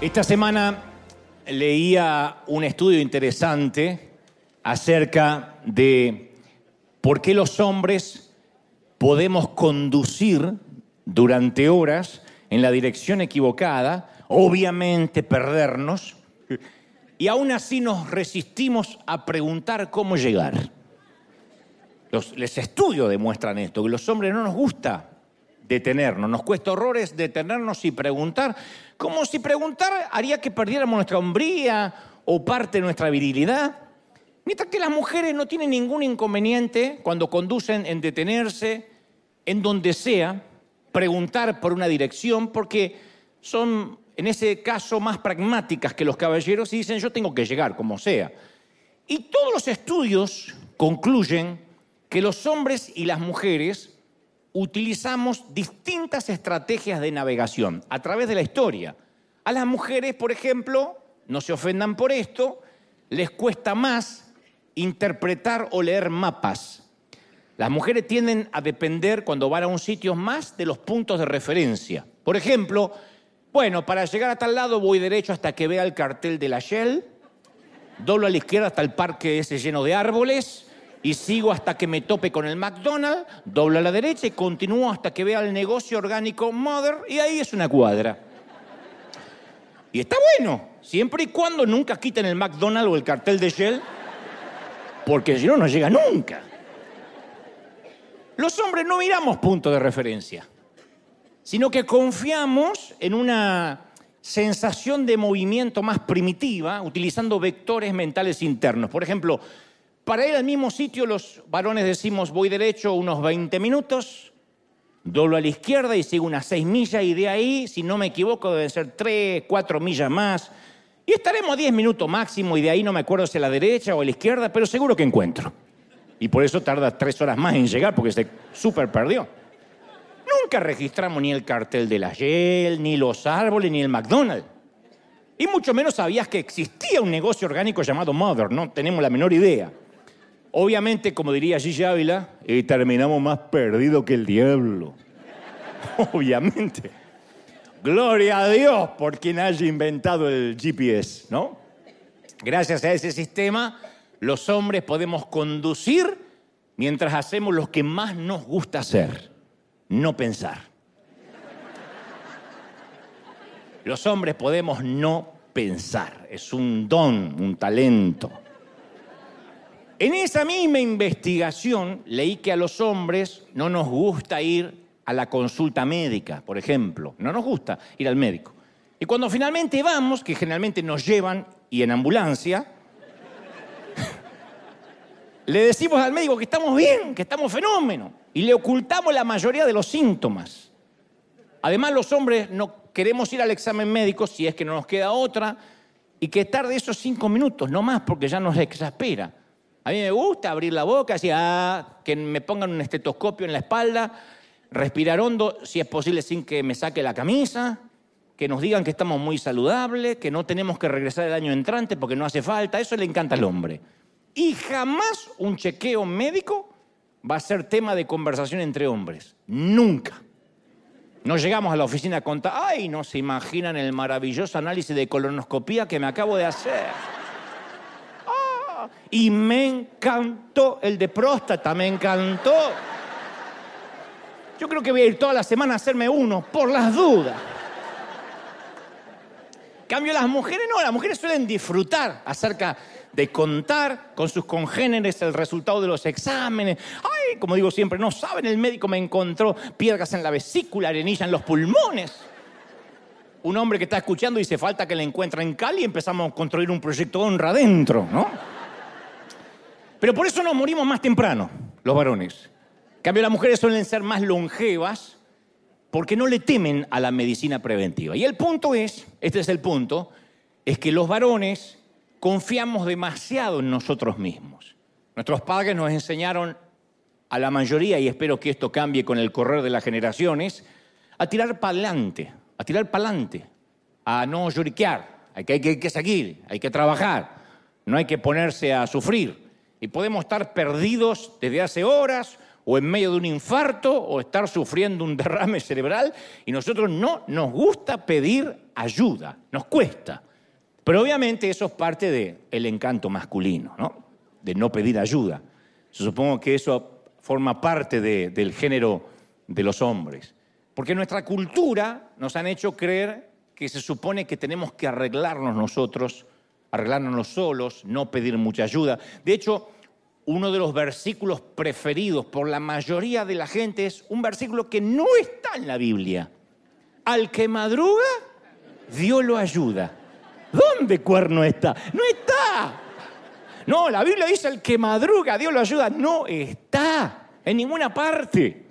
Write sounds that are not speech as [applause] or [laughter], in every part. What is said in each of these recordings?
Esta semana leía un estudio interesante acerca de por qué los hombres podemos conducir durante horas en la dirección equivocada, obviamente perdernos, y aún así nos resistimos a preguntar cómo llegar. Los, estudios demuestran esto, que los hombres no nos gusta detenernos, nos cuesta horrores detenernos y preguntar, como si preguntar haría que perdiéramos nuestra hombría o parte de nuestra virilidad. Mientras que las mujeres no tienen ningún inconveniente cuando conducen en detenerse, en donde sea, preguntar por una dirección, porque son en ese caso más pragmáticas que los caballeros y dicen yo tengo que llegar como sea. Y todos los estudios concluyen que los hombres y las mujeres utilizamos distintas estrategias de navegación a través de la historia. A las mujeres, por ejemplo, no se ofendan por esto, les cuesta más interpretar o leer mapas. Las mujeres tienden a depender cuando van a un sitio más de los puntos de referencia. Por ejemplo, bueno, para llegar a tal lado voy derecho hasta que vea el cartel de la Shell, doblo a la izquierda hasta el parque ese lleno de árboles, y sigo hasta que me tope con el McDonald's, doblo a la derecha y continúo hasta que vea el negocio orgánico Mother y ahí es una cuadra. Y está bueno, siempre y cuando nunca quiten el McDonald's o el cartel de Shell, porque si no, no llega nunca. Los hombres no miramos punto de referencia, sino que confiamos en una sensación de movimiento más primitiva utilizando vectores mentales internos. Por ejemplo, para ir al mismo sitio los varones decimos voy derecho unos 20 minutos, doblo a la izquierda y sigo unas 6 millas y de ahí, si no me equivoco, deben ser 3, 4 millas más. Y estaremos 10 minutos máximo y de ahí no me acuerdo si a la derecha o a la izquierda, pero seguro que encuentro. Y por eso tarda 3 horas más en llegar porque se súper perdió. Nunca registramos ni el cartel de la Shell, ni los árboles, ni el McDonald's. Y mucho menos sabías que existía un negocio orgánico llamado Mother, no tenemos la menor idea. Obviamente, como diría Gigi Ávila, y terminamos más perdidos que el diablo. [laughs] Obviamente. Gloria a Dios por quien haya inventado el GPS, ¿no? Gracias a ese sistema, los hombres podemos conducir mientras hacemos lo que más nos gusta hacer, no pensar. Los hombres podemos no pensar, es un don, un talento. En esa misma investigación leí que a los hombres no nos gusta ir a la consulta médica, por ejemplo. No nos gusta ir al médico. Y cuando finalmente vamos, que generalmente nos llevan y en ambulancia, [laughs] le decimos al médico que estamos bien, que estamos fenómeno, y le ocultamos la mayoría de los síntomas. Además, los hombres no queremos ir al examen médico si es que no nos queda otra, y que tarde esos cinco minutos, no más, porque ya nos exaspera. A mí me gusta abrir la boca, así, ah, que me pongan un estetoscopio en la espalda, respirar hondo, si es posible sin que me saque la camisa, que nos digan que estamos muy saludables, que no tenemos que regresar el año entrante porque no hace falta, eso le encanta al hombre. Y jamás un chequeo médico va a ser tema de conversación entre hombres, nunca. No llegamos a la oficina contar, ay, no se imaginan el maravilloso análisis de colonoscopía que me acabo de hacer [laughs] y me encantó el de próstata, me encantó. Yo creo que voy a ir toda la semana a hacerme uno, por las dudas. Cambio las mujeres, no, las mujeres suelen disfrutar acerca de contar con sus congéneres el resultado de los exámenes. Ay, como digo siempre, no saben, el médico me encontró piedras en la vesícula, arenilla en los pulmones. Un hombre que está escuchando dice, falta que le encuentren en Cali y empezamos a construir un proyecto honra adentro, ¿no? Pero por eso nos morimos más temprano, los varones. En cambio, las mujeres suelen ser más longevas porque no le temen a la medicina preventiva. Y el punto es, este es el punto, es que los varones confiamos demasiado en nosotros mismos. Nuestros padres nos enseñaron a la mayoría, y espero que esto cambie con el correr de las generaciones, a tirar para adelante, a tirar para adelante, a no lloriquear, hay que, hay que seguir, hay que trabajar. no hay que ponerse a sufrir. Y podemos estar perdidos desde hace horas o en medio de un infarto o estar sufriendo un derrame cerebral y nosotros no nos gusta pedir ayuda, nos cuesta. Pero obviamente eso es parte del encanto masculino, ¿no? de no pedir ayuda. Supongo que eso forma parte del género de los hombres. Porque nuestra cultura nos han hecho creer que se supone que tenemos que arreglarnos nosotros, arreglarnos solos, no pedir mucha ayuda. De hecho, uno de los versículos preferidos por la mayoría de la gente es un versículo que no está en la Biblia. Al que madruga, Dios lo ayuda. ¿Dónde cuerno está? No está. No, la Biblia dice el que madruga, Dios lo ayuda. No está en ninguna parte.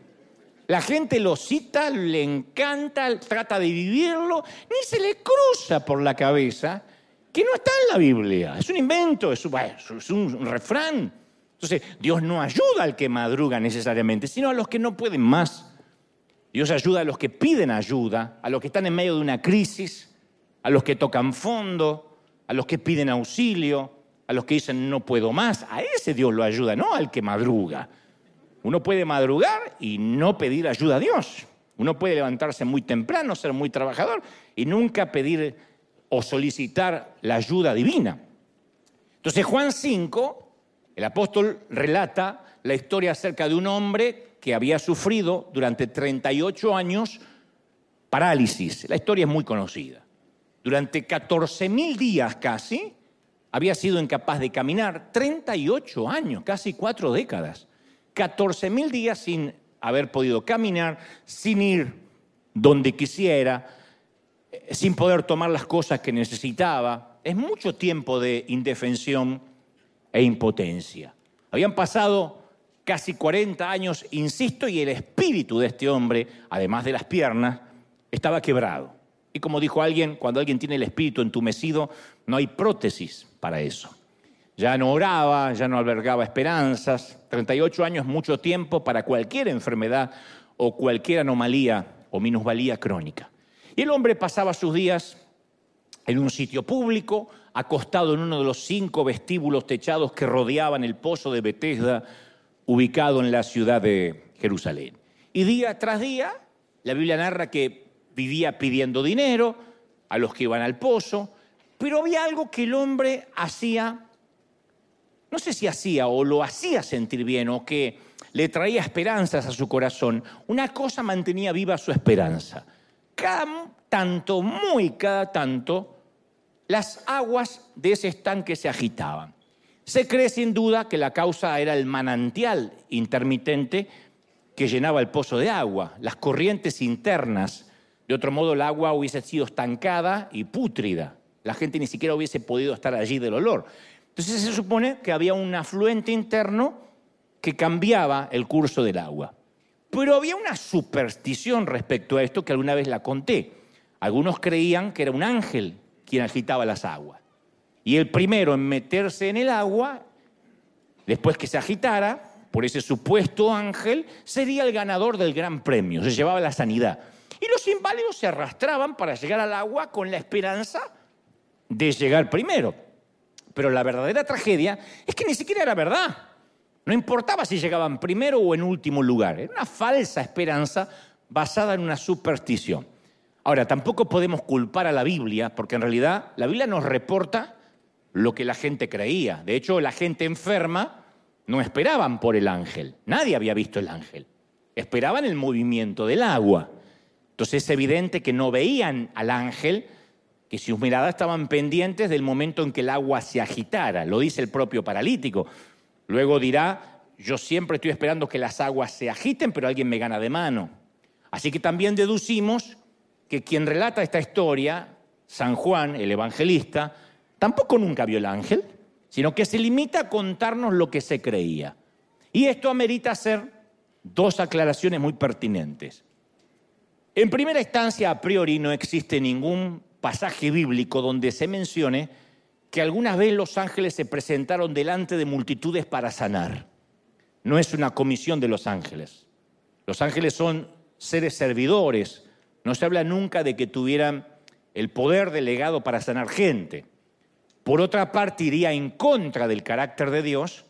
La gente lo cita, le encanta, trata de vivirlo, ni se le cruza por la cabeza que no está en la Biblia. Es un invento, es un, refrán. Entonces, Dios no ayuda al que madruga necesariamente, sino a los que no pueden más. Dios ayuda a los que piden ayuda, a los que están en medio de una crisis, a los que tocan fondo, a los que piden auxilio, a los que dicen no puedo más. A ese Dios lo ayuda, no al que madruga. Uno puede madrugar y no pedir ayuda a Dios. Uno puede levantarse muy temprano, ser muy trabajador y nunca pedir o solicitar la ayuda divina. Entonces Juan 5, el apóstol relata la historia acerca de un hombre que había sufrido durante 38 años parálisis. La historia es muy conocida. Durante 14 mil días casi había sido incapaz de caminar. 38 años, casi cuatro décadas. 14 mil días sin haber podido caminar, sin ir donde quisiera, eh, sin poder tomar las cosas que necesitaba. Es mucho tiempo de indefensión e impotencia. Habían pasado casi 40 años, insisto, y el espíritu de este hombre, además de las piernas, estaba quebrado. Y como dijo alguien, cuando alguien tiene el espíritu entumecido, no hay prótesis para eso. Ya no oraba, ya no albergaba esperanzas. 38 años, mucho tiempo para cualquier enfermedad o cualquier anomalía o minusvalía crónica. Y el hombre pasaba sus días en un sitio público, acostado en uno de los cinco vestíbulos techados que rodeaban el pozo de Bethesda, ubicado en la ciudad de Jerusalén. Y día tras día, la Biblia narra que vivía pidiendo dinero a los que iban al pozo, pero había algo que el hombre hacía no sé si hacía o lo hacía sentir bien o que le traía esperanzas a su corazón, una cosa mantenía viva su esperanza. Cada tanto, muy cada tanto, las aguas de ese estanque se agitaban. Se cree sin duda que la causa era el manantial intermitente que llenaba el pozo de agua, las corrientes internas. De otro modo, el agua hubiese sido estancada y pútrida. La gente ni siquiera hubiese podido estar allí del olor. Entonces se supone que había un afluente interno que cambiaba el curso del agua. Pero había una superstición respecto a esto que alguna vez la conté. Algunos creían que era un ángel quien agitaba las aguas. Y el primero en meterse en el agua, después que se agitara, por ese supuesto ángel, sería el ganador del gran premio, se llevaba la sanidad. Y los inválidos se arrastraban para llegar al agua con la esperanza de llegar primero. Pero la verdadera tragedia es que ni siquiera era verdad. No importaba si llegaban primero o en último lugar. Era una falsa esperanza basada en una superstición. Ahora, tampoco podemos culpar a la Biblia, porque en realidad la Biblia nos reporta lo que la gente creía. De hecho, la gente enferma no esperaban por el ángel. Nadie había visto el ángel. Esperaban el movimiento del agua. Entonces es evidente que no veían al ángel, que sus miradas estaban pendientes del momento en que el agua se agitara, lo dice el propio paralítico. Luego dirá, yo siempre estoy esperando que las aguas se agiten, pero alguien me gana de mano. Así que también deducimos que quien relata esta historia, San Juan, el evangelista, tampoco nunca vio el ángel, sino que se limita a contarnos lo que se creía. Y esto amerita hacer dos aclaraciones muy pertinentes. En primera instancia, a priori no existe ningún pasaje bíblico donde se mencione que algunas veces los ángeles se presentaron delante de multitudes para sanar. No es una comisión de los ángeles. Los ángeles son seres servidores. No se habla nunca de que tuvieran el poder delegado para sanar gente. por otra parte iría en contra del carácter de Dios,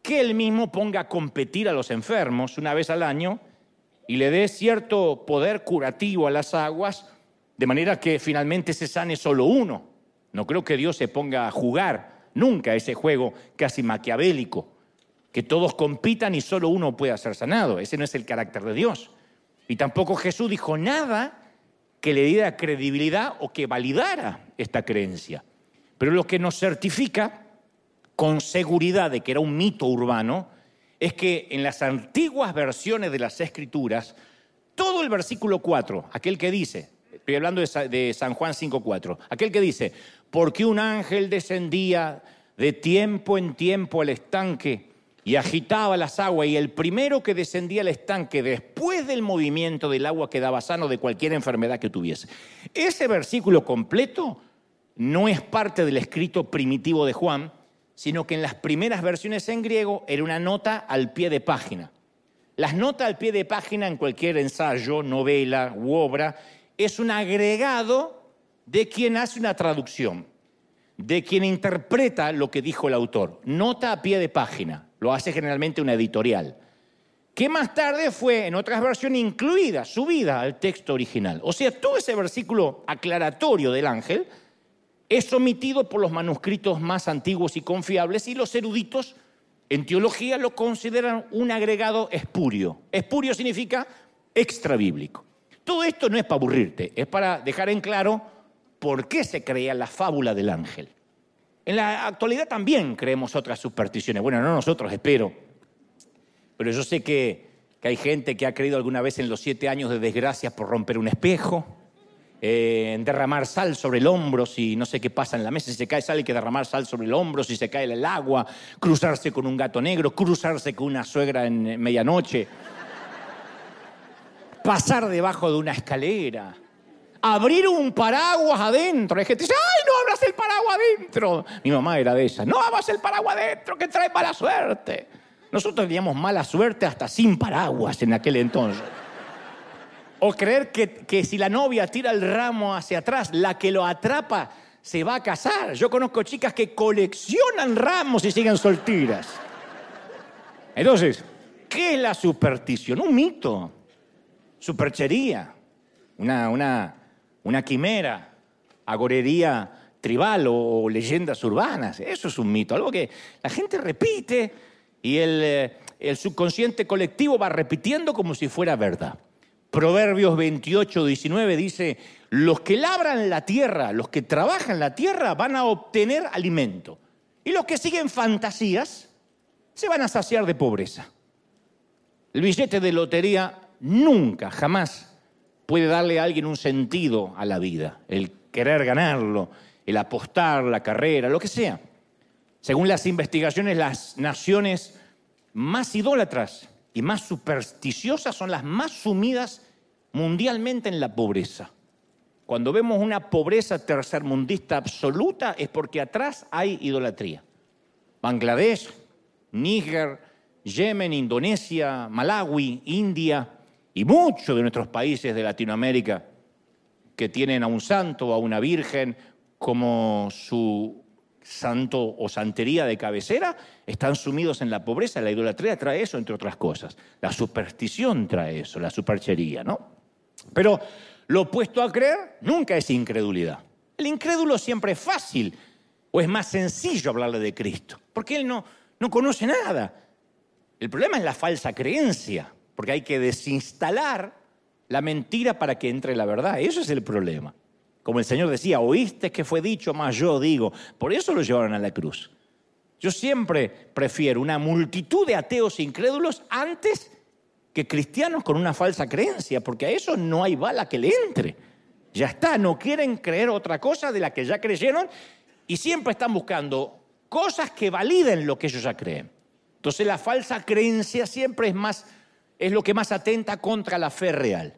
que él mismo ponga a competir a los enfermos una vez al año y le dé cierto poder curativo a las aguas, de manera que finalmente se sane solo uno. No creo que Dios se ponga a jugar nunca ese juego casi maquiavélico, que todos compitan y solo uno pueda ser sanado. Ese no es el carácter de Dios. Y tampoco Jesús dijo nada que le diera credibilidad o que validara esta creencia. Pero lo que nos certifica con seguridad de que era un mito urbano es que en las antiguas versiones de las Escrituras, todo el versículo 4, aquel que dice, estoy hablando de San Juan 5.4, aquel que dice, porque un ángel descendía de tiempo en tiempo al estanque y agitaba las aguas, y el primero que descendía al estanque después del movimiento del agua quedaba sano de cualquier enfermedad que tuviese. Ese versículo completo no es parte del escrito primitivo de Juan, sino que en las primeras versiones en griego era una nota al pie de página. Las notas al pie de página en cualquier ensayo, novela u obra es un agregado de quien hace una traducción, de quien interpreta lo que dijo el autor. Nota a pie de página, lo hace generalmente una editorial, que más tarde fue en otras versiones incluida, subida al texto original. O sea, todo ese versículo aclaratorio del ángel es omitido por los manuscritos más antiguos y confiables y los eruditos en teología lo consideran un agregado espurio. Espurio significa extrabíblico. Todo esto no es para aburrirte, es para dejar en claro por qué se creía la fábula del ángel. En la actualidad también creemos otras supersticiones. Bueno, no nosotros, espero. Pero yo sé que, que hay gente que ha creído alguna vez en los siete años de desgracia por romper un espejo eh, derramar sal sobre el hombro si no sé qué pasa en la mesa, si se cae sal hay que derramar sal sobre el hombro, si se cae el agua, cruzarse con un gato negro, cruzarse con una suegra en medianoche, pasar debajo de una escalera, abrir un paraguas adentro. Hay gente que dice, ¡ay, no abras el paraguas adentro! Mi mamá era de esa, no abras el paraguas adentro, que trae mala suerte. Nosotros teníamos mala suerte hasta sin paraguas en aquel entonces. O creer que, si la novia tira el ramo hacia atrás, la que lo atrapa se va a casar. Yo conozco chicas que coleccionan ramos y siguen solteras. Entonces, ¿qué es la superstición? Un mito, superchería, una, una, una quimera, agorería tribal o, leyendas urbanas. Eso es un mito, algo que la gente repite y el, eh, el subconsciente colectivo va repitiendo como si fuera verdad. Proverbios 28, 19 dice, los que labran la tierra, los que trabajan la tierra van a obtener alimento. Y los que siguen fantasías se van a saciar de pobreza. El billete de lotería nunca, jamás puede darle a alguien un sentido a la vida, el querer ganarlo, el apostar, la carrera, lo que sea. Según las investigaciones, las naciones más idólatras y más supersticiosas son las más sumidas mundialmente en la pobreza. Cuando vemos una pobreza tercermundista absoluta es porque atrás hay idolatría. Bangladesh, Níger, Yemen, Indonesia, Malawi, India y muchos de nuestros países de Latinoamérica que tienen a un santo o a una virgen como su santo o santería de cabecera, están sumidos en la pobreza. La idolatría trae eso, entre otras cosas. La superstición trae eso, la superchería, ¿no? Pero lo opuesto a creer nunca es incredulidad. El incrédulo siempre es fácil o es más sencillo hablarle de Cristo, porque él no, no conoce nada. El problema es la falsa creencia, porque hay que desinstalar la mentira para que entre la verdad. Eso es el problema. Como el Señor decía, oíste que fue dicho, más yo digo. Por eso lo llevaron a la cruz. Yo siempre prefiero una multitud de ateos incrédulos antes que cristianos con una falsa creencia, porque a eso no hay bala que le entre. Ya está, no quieren creer otra cosa de la que ya creyeron y siempre están buscando cosas que validen lo que ellos ya creen. Entonces la falsa creencia siempre es más es lo que más atenta contra la fe real.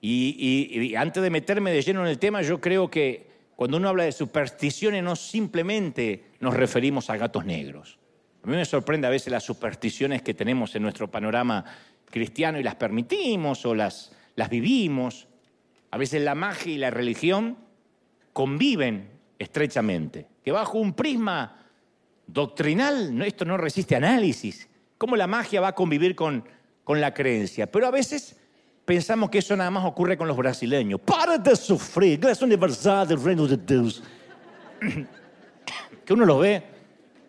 Y, antes de meterme de lleno en el tema, yo creo que cuando uno habla de supersticiones no simplemente nos referimos a gatos negros. A mí me sorprende a veces las supersticiones que tenemos en nuestro panorama cristiano y las permitimos o las, las vivimos. A veces la magia y la religión conviven estrechamente, que bajo un prisma doctrinal esto no resiste análisis. ¿Cómo la magia va a convivir con, con la creencia? Pero a veces pensamos que eso nada más ocurre con los brasileños. Para de sufrir, universal del reino de Dios. [coughs] que uno lo ve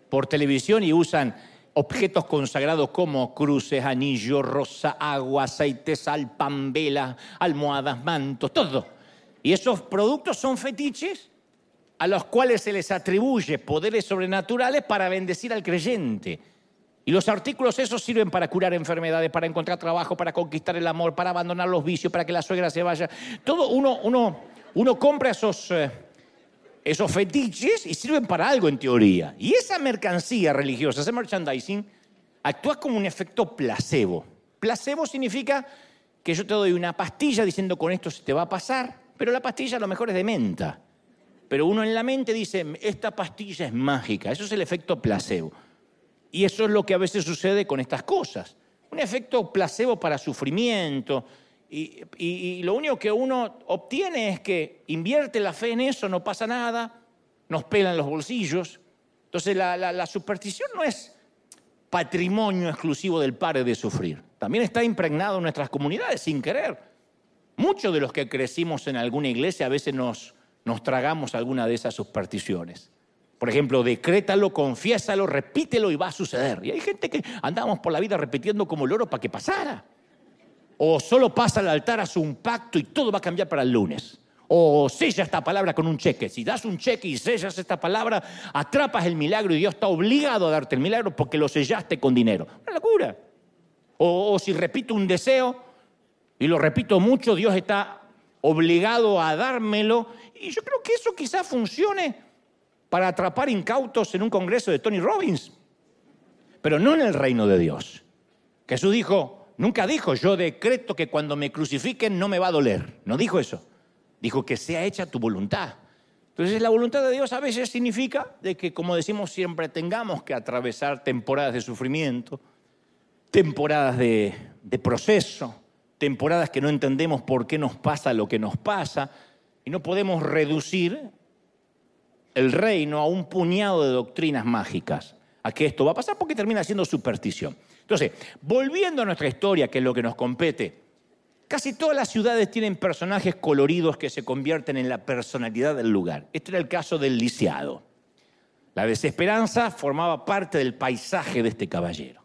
por televisión y usan objetos consagrados como cruces, anillos, rosa, agua, aceite, sal, pan, vela, almohadas, mantos, todo. Y esos productos son fetiches a los cuales se les atribuye poderes sobrenaturales para bendecir al creyente. Y los artículos esos sirven para curar enfermedades, para encontrar trabajo, para conquistar el amor, para abandonar los vicios, para que la suegra se vaya. Todo uno, uno, uno compra esos... Eh, esos fetiches y sirven para algo en teoría. Y esa mercancía religiosa, ese merchandising, actúa como un efecto placebo. Placebo significa que yo te doy una pastilla diciendo con esto se te va a pasar, pero la pastilla a lo mejor es de menta. Pero uno en la mente dice, esta pastilla es mágica. Eso es el efecto placebo. Y eso es lo que a veces sucede con estas cosas. Un efecto placebo para sufrimiento, y, lo único que uno obtiene es que invierte la fe en eso, no pasa nada, nos pelan los bolsillos. Entonces la, superstición no es patrimonio exclusivo del padre de sufrir. También está impregnado en nuestras comunidades sin querer. Muchos de los que crecimos en alguna iglesia a veces nos tragamos alguna de esas supersticiones. Por ejemplo, decrétalo, confiésalo, repítelo y va a suceder. Y hay gente que andamos por la vida repitiendo como loro para que pasara. O solo pasa al altar, hace un pacto y todo va a cambiar para el lunes. O sella esta palabra con un cheque. Si das un cheque y sellas esta palabra, atrapas el milagro y Dios está obligado a darte el milagro porque lo sellaste con dinero. Una locura. O, o si repito un deseo y lo repito mucho, Dios está obligado a dármelo. Y yo creo que eso quizás funcione para atrapar incautos en un congreso de Tony Robbins, pero no en el reino de Dios. Jesús dijo, Nunca dijo, yo decreto que cuando me crucifiquen no me va a doler. No dijo eso. Dijo que sea hecha tu voluntad. Entonces la voluntad de Dios a veces significa de que, como decimos siempre, tengamos que atravesar temporadas de sufrimiento, temporadas de, de proceso, temporadas que no entendemos por qué nos pasa lo que nos pasa, y no podemos reducir el reino a un puñado de doctrinas mágicas, a que esto va a pasar porque termina siendo superstición. Entonces, volviendo a nuestra historia, que es lo que nos compete, casi todas las ciudades tienen personajes coloridos que se convierten en la personalidad del lugar. Este era el caso del lisiado. La desesperanza formaba parte del paisaje de este caballero.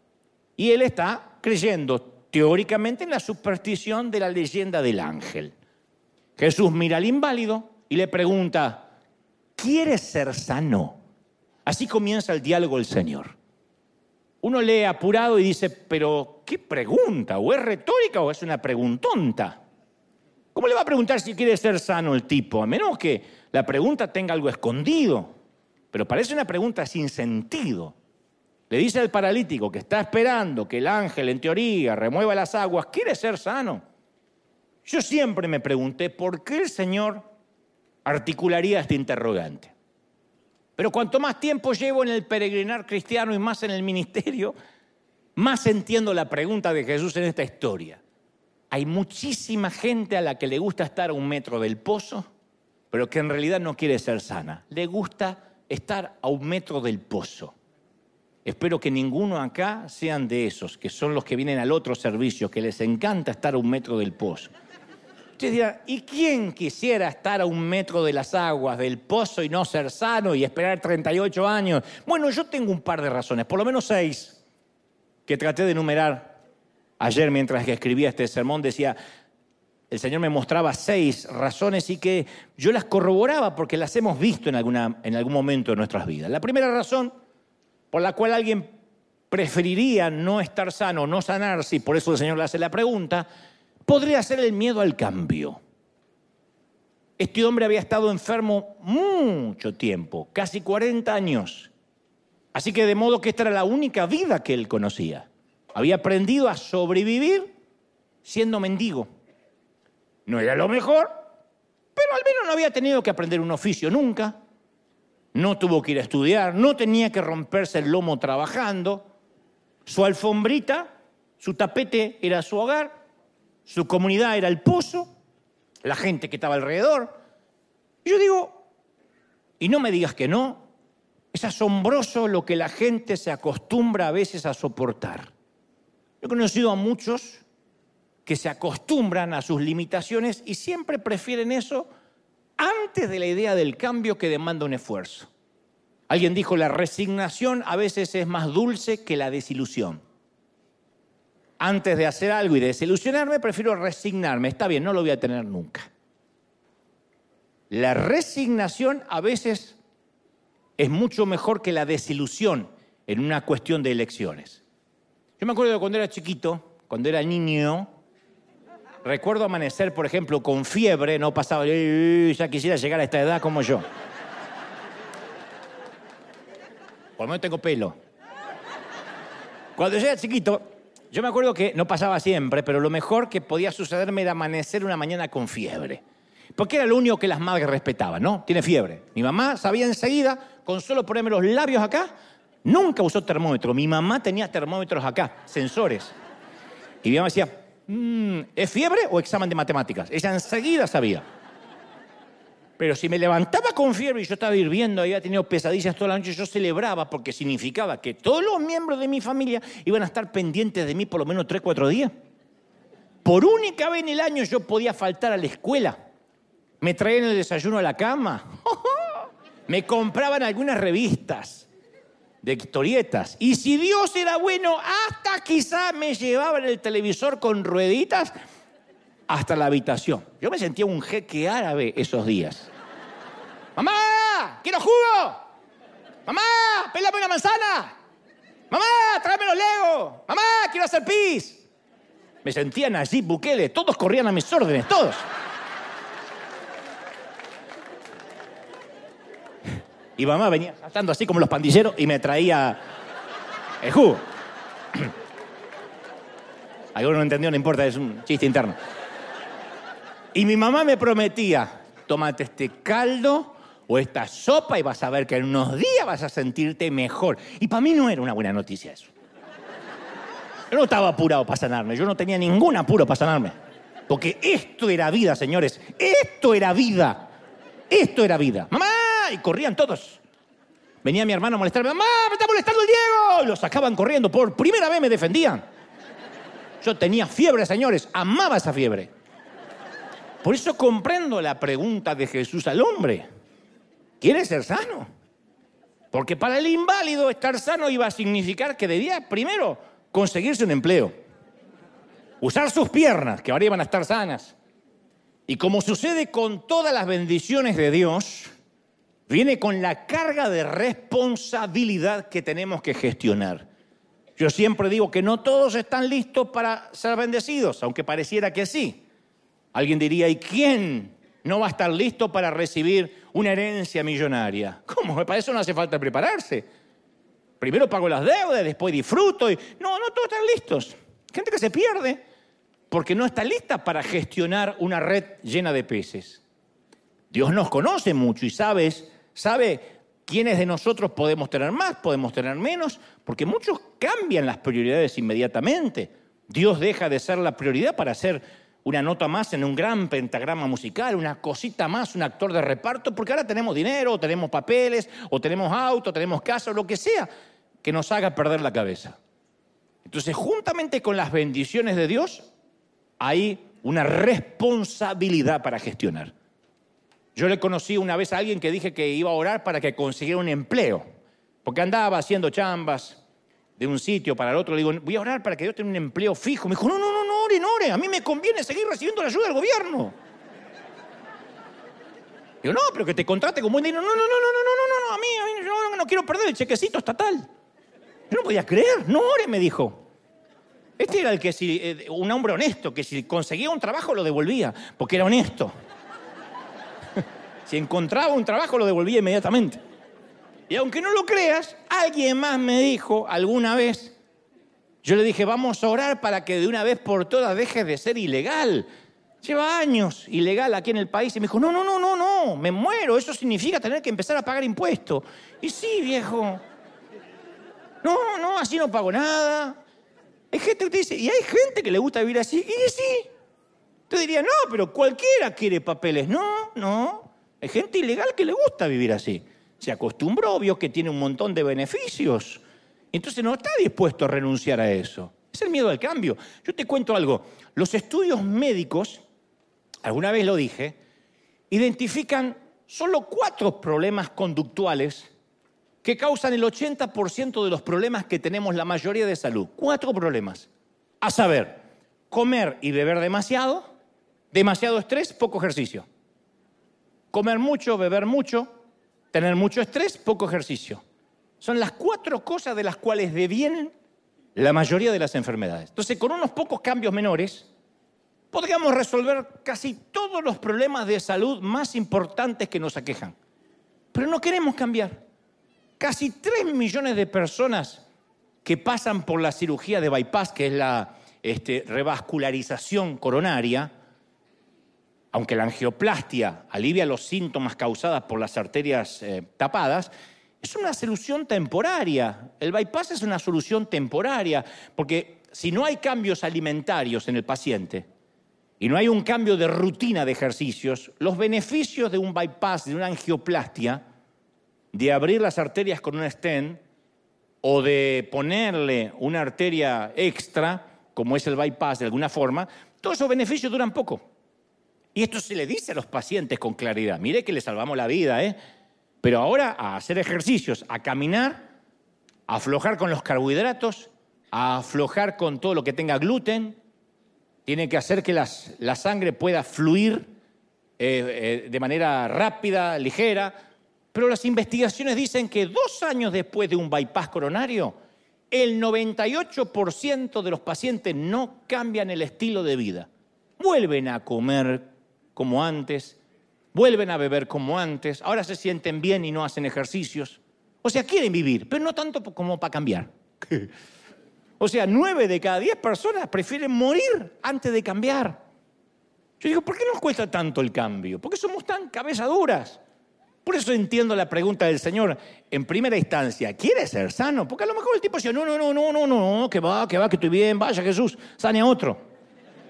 Y él está creyendo teóricamente en la superstición de la leyenda del ángel. Jesús mira al inválido y le pregunta, ¿quieres ser sano? Así comienza el diálogo del Señor uno lee apurado y dice, pero ¿qué pregunta? ¿O es retórica o es una preguntonta? ¿Cómo le va a preguntar si quiere ser sano el tipo? A menos que la pregunta tenga algo escondido. Pero parece una pregunta sin sentido. Le dice al paralítico que está esperando que el ángel, en teoría, remueva las aguas, quiere ser sano. Yo siempre me pregunté por qué el Señor articularía este interrogante. Pero cuanto más tiempo llevo en el peregrinar cristiano y más en el ministerio, más entiendo la pregunta de Jesús en esta historia. Hay muchísima gente a la que le gusta estar a un metro del pozo, pero que en realidad no quiere ser sana. Le gusta estar a un metro del pozo. Espero que ninguno acá sean de esos, que son los que vienen al otro servicio, que les encanta estar a un metro del pozo. Usted dirá, ¿y quién quisiera estar a un metro de las aguas, del pozo y no ser sano y esperar 38 años? Bueno, yo tengo un par de razones, por lo menos seis, que traté de enumerar ayer mientras que escribía este sermón. Decía, el Señor me mostraba seis razones y que yo las corroboraba porque las hemos visto en, alguna, en algún momento de nuestras vidas. La primera razón por la cual alguien preferiría no estar sano, no sanarse, y por eso el Señor le hace la pregunta, podría ser el miedo al cambio. Este hombre había estado enfermo mucho tiempo, casi 40 años. Así que de modo que esta era la única vida que él conocía. Había aprendido a sobrevivir siendo mendigo. No era lo mejor, pero al menos no había tenido que aprender un oficio nunca. No tuvo que ir a estudiar, no tenía que romperse el lomo trabajando. Su alfombrita, su tapete era su hogar su comunidad era el pozo, la gente que estaba alrededor. Y yo digo, Y no me digas que no. Es asombroso lo que la gente se acostumbra a veces a soportar. Yo he conocido a muchos que se acostumbran a sus limitaciones y siempre prefieren eso antes de la idea del cambio que demanda un esfuerzo. Alguien dijo, la resignación a veces es más dulce que la desilusión. Antes de hacer algo y desilusionarme, prefiero resignarme. Está bien, no lo voy a tener nunca. La resignación a veces es mucho mejor que la desilusión en una cuestión de elecciones. Yo me acuerdo de cuando era chiquito, cuando era niño, recuerdo amanecer, por ejemplo, con fiebre, no pasaba, ya quisiera llegar a esta edad como yo. Por lo menos tengo pelo. Cuando yo era chiquito, yo me acuerdo que no pasaba siempre, pero lo mejor que podía sucederme era amanecer una mañana con fiebre. Porque era lo único que las madres respetaban, ¿no? Tiene fiebre. Mi mamá sabía enseguida, con solo ponerme los labios acá, nunca usó termómetro. Mi mamá tenía termómetros acá, sensores. Y mi mamá decía, mm, ¿es fiebre o examen de matemáticas? Ella enseguida sabía. Pero si me levantaba con fiebre y yo estaba hirviendo, había tenido pesadillas toda la noche, yo celebraba porque significaba que todos los miembros de mi familia iban a estar pendientes de mí por lo menos tres, cuatro días. Por única vez en el año yo podía faltar a la escuela. Me traían el desayuno a la cama. [laughs] Me compraban algunas revistas de historietas. Y si Dios era bueno, hasta quizá me llevaban el televisor con rueditas hasta la habitación. Yo me sentía un jeque árabe esos días. ¡Mamá! ¡Quiero jugo! ¡Mamá! ¡Pélame una manzana! ¡Mamá! ¡Tráeme los legos! ¡Mamá! ¡Quiero hacer pis! Me sentían allí, Bukele. Todos corrían a mis órdenes, todos. Y mamá venía saltando así como los pandilleros y me traía el jugo. [clears throat] Alguno no entendió, no importa, es un chiste interno. Y mi mamá me prometía, tómate este caldo o esta sopa y vas a ver que en unos días vas a sentirte mejor. Y para mí no era una buena noticia eso. Yo no estaba apurado para sanarme, yo no tenía ningún apuro para sanarme. Porque esto era vida, señores, esto era vida. Esto era vida. ¡Mamá! Y corrían todos. Venía mi hermano a molestarme, ¡Mamá, me está molestando el Diego! Y lo sacaban corriendo, por primera vez me defendían. Yo tenía fiebre, señores, amaba esa fiebre. Por eso comprendo la pregunta de Jesús al hombre. ¿Quiere ser sano? Porque para el inválido estar sano iba a significar que debía primero conseguirse un empleo, usar sus piernas, que ahora iban a estar sanas. Y como sucede con todas las bendiciones de Dios, viene con la carga de responsabilidad que tenemos que gestionar. Yo siempre digo que no todos están listos para ser bendecidos, aunque pareciera que sí. Alguien diría, ¿y quién no va a estar listo para recibir una herencia millonaria? ¿Cómo? Para eso no hace falta prepararse. Primero pago las deudas, después disfruto. Y... No, no todos están listos. Gente que se pierde porque no está lista para gestionar una red llena de peces. Dios nos conoce mucho y sabes, sabe quiénes de nosotros podemos tener más, podemos tener menos, porque muchos cambian las prioridades inmediatamente. Dios deja de ser la prioridad para ser una nota más en un gran pentagrama musical, una cosita más, un actor de reparto, porque ahora tenemos dinero, o tenemos papeles, o tenemos auto, tenemos casa, o lo que sea, que nos haga perder la cabeza. Entonces, juntamente con las bendiciones de Dios, hay una responsabilidad para gestionar. Yo le conocí una vez a alguien que dije que iba a orar para que consiguiera un empleo, porque andaba haciendo chambas de un sitio para el otro. Le digo, voy a orar para que Dios tenga un empleo fijo. Me dijo, no, no, no, ore, a mí me conviene seguir recibiendo la ayuda del gobierno. Digo, no, pero que te contrate como un dinero. No, no, no, no, no, no, no, no, a mí, a mí yo no quiero perder el chequecito estatal. Yo no podía creer, no ore, me dijo. Este era el que si, eh, un hombre honesto, que si conseguía un trabajo lo devolvía, porque era honesto. [laughs] si encontraba un trabajo lo devolvía inmediatamente. Y aunque no lo creas, alguien más me dijo alguna vez, yo le dije, vamos a orar para que de una vez por todas deje de ser ilegal. Lleva años ilegal aquí en el país y me dijo, no, no, no, no, no, me muero, eso significa tener que empezar a pagar impuestos. Y sí, viejo. No, no, así no pago nada. Hay gente que te dice, y hay gente que le gusta vivir así, y sí. Te diría, no, pero cualquiera quiere papeles. No, no. Hay gente ilegal que le gusta vivir así. Se acostumbró, vio que tiene un montón de beneficios. Entonces no está dispuesto a renunciar a eso. Es el miedo al cambio. Yo te cuento algo. Los estudios médicos, alguna vez lo dije, identifican solo cuatro problemas conductuales que causan el 80% de los problemas que tenemos la mayoría de salud. Cuatro problemas. A saber, comer y beber demasiado, demasiado estrés, poco ejercicio. Comer mucho, beber mucho, tener mucho estrés, poco ejercicio. Son las cuatro cosas de las cuales devienen la mayoría de las enfermedades. Entonces, con unos pocos cambios menores, podríamos resolver casi todos los problemas de salud más importantes que nos aquejan. Pero no queremos cambiar. Casi 3 millones de personas que pasan por la cirugía de bypass, que es la este, revascularización coronaria, aunque la angioplastia alivia los síntomas causados por las arterias eh, tapadas, es una solución temporaria. El bypass es una solución temporaria, porque si no hay cambios alimentarios en el paciente y no hay un cambio de rutina de ejercicios, los beneficios de un bypass, de una angioplastia, de abrir las arterias con un stent o de ponerle una arteria extra, como es el bypass de alguna forma, todos esos beneficios duran poco. Y esto se le dice a los pacientes con claridad. Mire que le salvamos la vida, ¿eh? Pero ahora a hacer ejercicios, a caminar, a aflojar con los carbohidratos, a aflojar con todo lo que tenga gluten, tiene que hacer que la sangre pueda fluir eh, eh, de manera rápida, ligera. Pero las investigaciones dicen que dos años después de un bypass coronario, el 98% de los pacientes no cambian el estilo de vida. Vuelven a comer como antes, vuelven a beber como antes, ahora se sienten bien y no hacen ejercicios. O sea, quieren vivir, pero no tanto como para cambiar. [laughs] O sea, nueve de cada diez personas prefieren morir antes de cambiar. Yo digo, ¿por qué nos cuesta tanto el cambio? ¿Por qué somos tan cabezaduras? Por eso entiendo la pregunta del Señor en primera instancia. ¿Quiere ser sano? Porque a lo mejor el tipo dice, no, no, no, no, no, no, que va, que va, que estoy bien, vaya Jesús, sane a otro.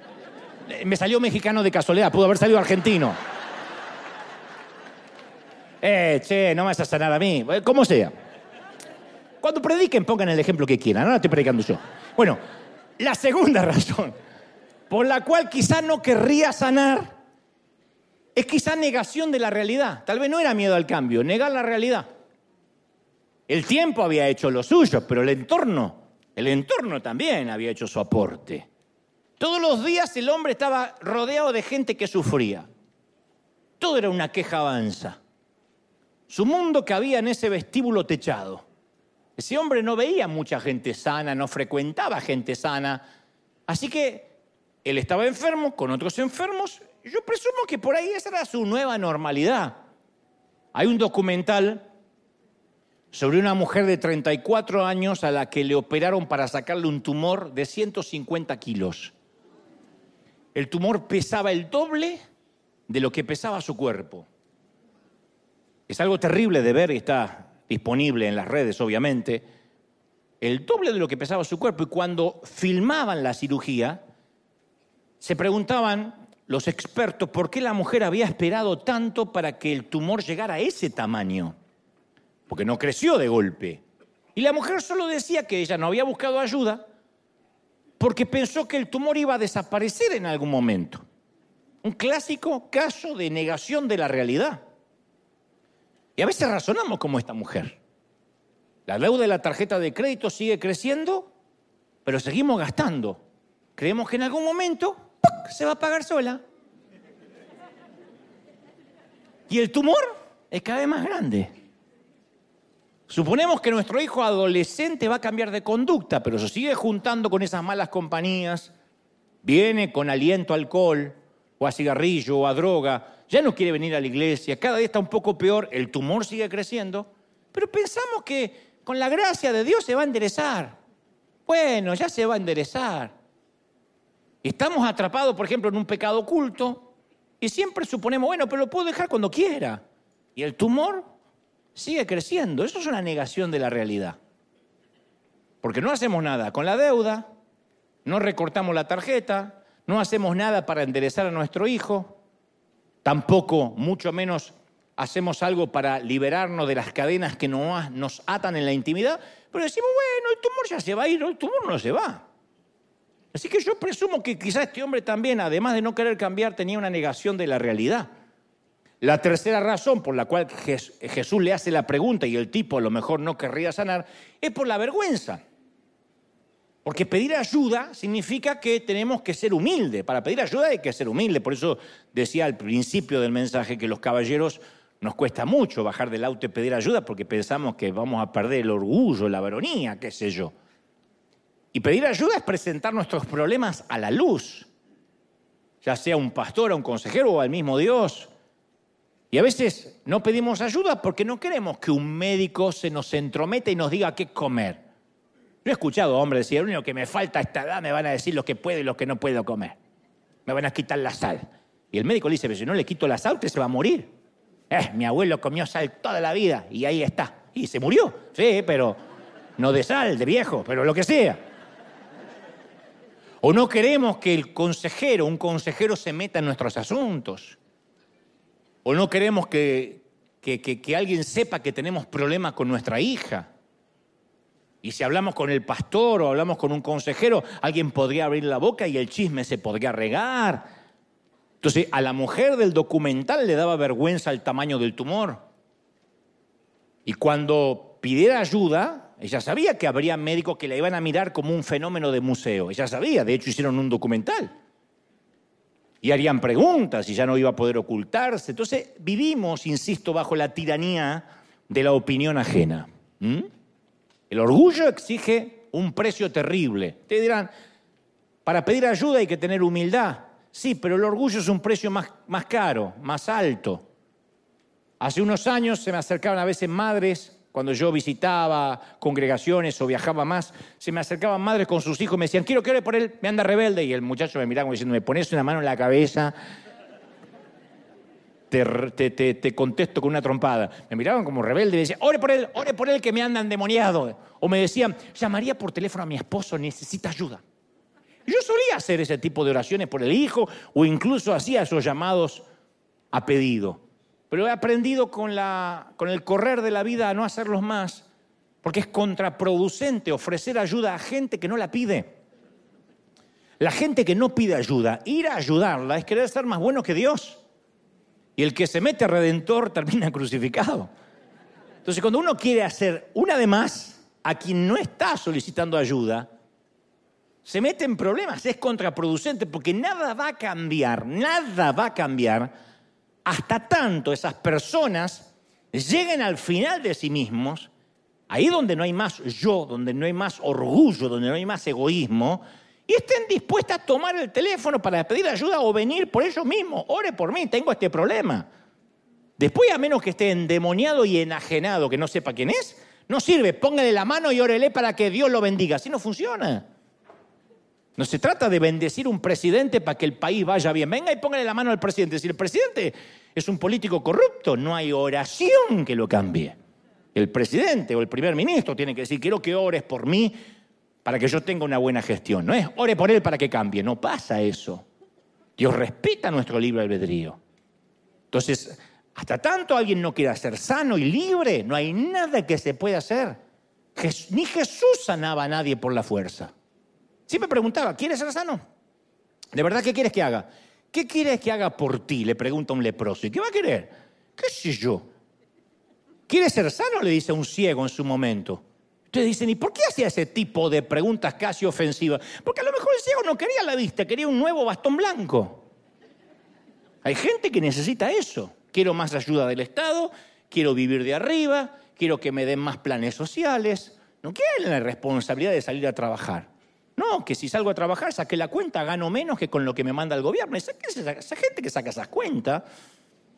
[laughs] Me salió mexicano de casualidad, pudo haber salido argentino. Eh, che, no vas a sanar a mí. Eh, como sea. Cuando prediquen, pongan el ejemplo que quieran. Ahora estoy predicando yo. Bueno, la segunda [laughs] razón por la cual quizá no querría sanar es quizá negación de la realidad. Tal vez no era miedo al cambio, negar la realidad. El tiempo había hecho lo suyo, pero el entorno, el entorno también había hecho su aporte. Todos los días el hombre estaba rodeado de gente que sufría. Todo era una queja avanza. Su mundo cabía en ese vestíbulo techado. Ese hombre no veía mucha gente sana, no frecuentaba gente sana. Así que él estaba enfermo con otros enfermos. Yo presumo que por ahí esa era su nueva normalidad. Hay un documental sobre una mujer de 34 años a la que le operaron para sacarle un tumor de 150 kilos. El tumor pesaba el doble de lo que pesaba su cuerpo. Es algo terrible de ver y está disponible en las redes, obviamente. El doble de lo que pesaba su cuerpo. Y cuando filmaban la cirugía, se preguntaban los expertos por qué la mujer había esperado tanto para que el tumor llegara a ese tamaño. Porque no creció de golpe. Y la mujer solo decía que ella no había buscado ayuda porque pensó que el tumor iba a desaparecer en algún momento. Un clásico caso de negación de la realidad. Y a veces razonamos como esta mujer. La deuda de la tarjeta de crédito sigue creciendo, pero seguimos gastando. Creemos que en algún momento se va a pagar sola. Y el tumor es cada vez más grande. Suponemos que nuestro hijo adolescente va a cambiar de conducta, pero se sigue juntando con esas malas compañías, viene con aliento a alcohol, o a cigarrillo, o a droga, ya no quiere venir a la iglesia, cada día está un poco peor, el tumor sigue creciendo, pero pensamos que con la gracia de Dios se va a enderezar. Bueno, ya se va a enderezar. Estamos atrapados, por ejemplo, en un pecado oculto y siempre suponemos, bueno, pero lo puedo dejar cuando quiera. Y el tumor sigue creciendo. Eso es una negación de la realidad. Porque no hacemos nada con la deuda, no recortamos la tarjeta, no hacemos nada para enderezar a nuestro hijo, tampoco, mucho menos, hacemos algo para liberarnos de las cadenas que nos atan en la intimidad, pero decimos, bueno, el tumor ya se va a ir, el tumor no se va. Así que yo presumo que quizás este hombre también, además de no querer cambiar, tenía una negación de la realidad. La tercera razón por la cual Jesús le hace la pregunta y el tipo a lo mejor no querría sanar es por la vergüenza. Porque pedir ayuda significa que tenemos que ser humildes. Para pedir ayuda hay que ser humilde. Por eso decía al principio del mensaje que los caballeros nos cuesta mucho bajar del auto y pedir ayuda porque pensamos que vamos a perder el orgullo, la varonía, qué sé yo. Y pedir ayuda es presentar nuestros problemas a la luz, ya sea un pastor, a un consejero o al mismo Dios. Y a veces no pedimos ayuda porque no queremos que un médico se nos entrometa y nos diga qué comer. Yo he escuchado hombres decir, lo único que me falta a esta edad me van a decir lo que puedo y lo que no puedo comer. Me van a quitar la sal. Y el médico le dice, pero si no le quito la sal, usted se va a morir. Eh, mi abuelo comió sal toda la vida y ahí está. Y se murió. Sí, pero no de sal, de viejo, pero lo que sea. O no queremos que el consejero, un consejero, se meta en nuestros asuntos. O no queremos que, que, que alguien sepa que tenemos problemas con nuestra hija. Y si hablamos con el pastor o hablamos con un consejero, alguien podría abrir la boca y el chisme se podría regar. Entonces, a la mujer del documental le daba vergüenza el tamaño del tumor. Y cuando pidiera ayuda, ella sabía que habría médicos que la iban a mirar como un fenómeno de museo. Ella sabía, de hecho hicieron un documental. Y harían preguntas y ya no iba a poder ocultarse. Entonces vivimos, insisto, bajo la tiranía de la opinión ajena. El orgullo exige un precio terrible. Te dirán, para pedir ayuda hay que tener humildad. Sí, pero el orgullo es un precio más, más caro, más alto. Hace unos años se me acercaban a veces madres, cuando yo visitaba congregaciones o viajaba más, se me acercaban madres con sus hijos y me decían, quiero que ore por él, me anda rebelde. Y el muchacho me miraba como diciendo, me pones una mano en la cabeza te, contesto con una trompada. Me miraban como rebelde y decían, ore por él, ore por él que me anda endemoniado. O me decían, llamaría por teléfono a mi esposo, necesita ayuda. yo solía hacer ese tipo de oraciones por el hijo o incluso hacía esos llamados a pedido. Pero he aprendido con, con el correr de la vida a no hacerlos más, porque es contraproducente ofrecer ayuda a gente que no la pide. La gente que no pide ayuda, ir a ayudarla es querer ser más bueno que Dios. Y el que se mete a redentor termina [laughs] crucificado. Entonces, cuando uno quiere hacer una de más a quien no está solicitando ayuda, se mete en problemas, es contraproducente, porque nada va a cambiar, nada va a cambiar hasta tanto esas personas lleguen al final de sí mismos, ahí donde no hay más yo, donde no hay más orgullo, donde no hay más egoísmo, y estén dispuestas a tomar el teléfono para pedir ayuda o venir por ellos mismos. Ore por mí, tengo este problema. Después, a menos que esté endemoniado y enajenado, que no sepa quién es, no sirve. Póngale la mano y órele para que Dios lo bendiga. Así no funciona. No se trata de bendecir un presidente para que el país vaya bien. Venga y póngale la mano al presidente. Si el presidente es un político corrupto, no hay oración que lo cambie. El presidente o el primer ministro tiene que decir, quiero que ores por mí para que yo tenga una buena gestión. No es ore por él para que cambie, no pasa eso. Dios respeta nuestro libre albedrío. Entonces, hasta tanto alguien no quiera ser sano y libre, no hay nada que se pueda hacer. Ni Jesús sanaba a nadie por la fuerza. Siempre preguntaba, ¿quieres ser sano? ¿De verdad qué quieres que haga? ¿Qué quieres que haga por ti? Le pregunta un leproso. ¿Y qué va a querer? ¿Qué sé yo? ¿Quieres ser sano? Le dice un ciego en su momento. Ustedes dicen, ¿y por qué hacía ese tipo de preguntas casi ofensivas? Porque a lo mejor el ciego no quería la vista, quería un nuevo bastón blanco. Hay gente que necesita eso. Quiero más ayuda del Estado, quiero vivir de arriba, quiero que me den más planes sociales. No quieren la responsabilidad de salir a trabajar. No, que si salgo a trabajar, saqué la cuenta, gano menos que con lo que me manda el gobierno. Esa, esa gente que saca esas cuentas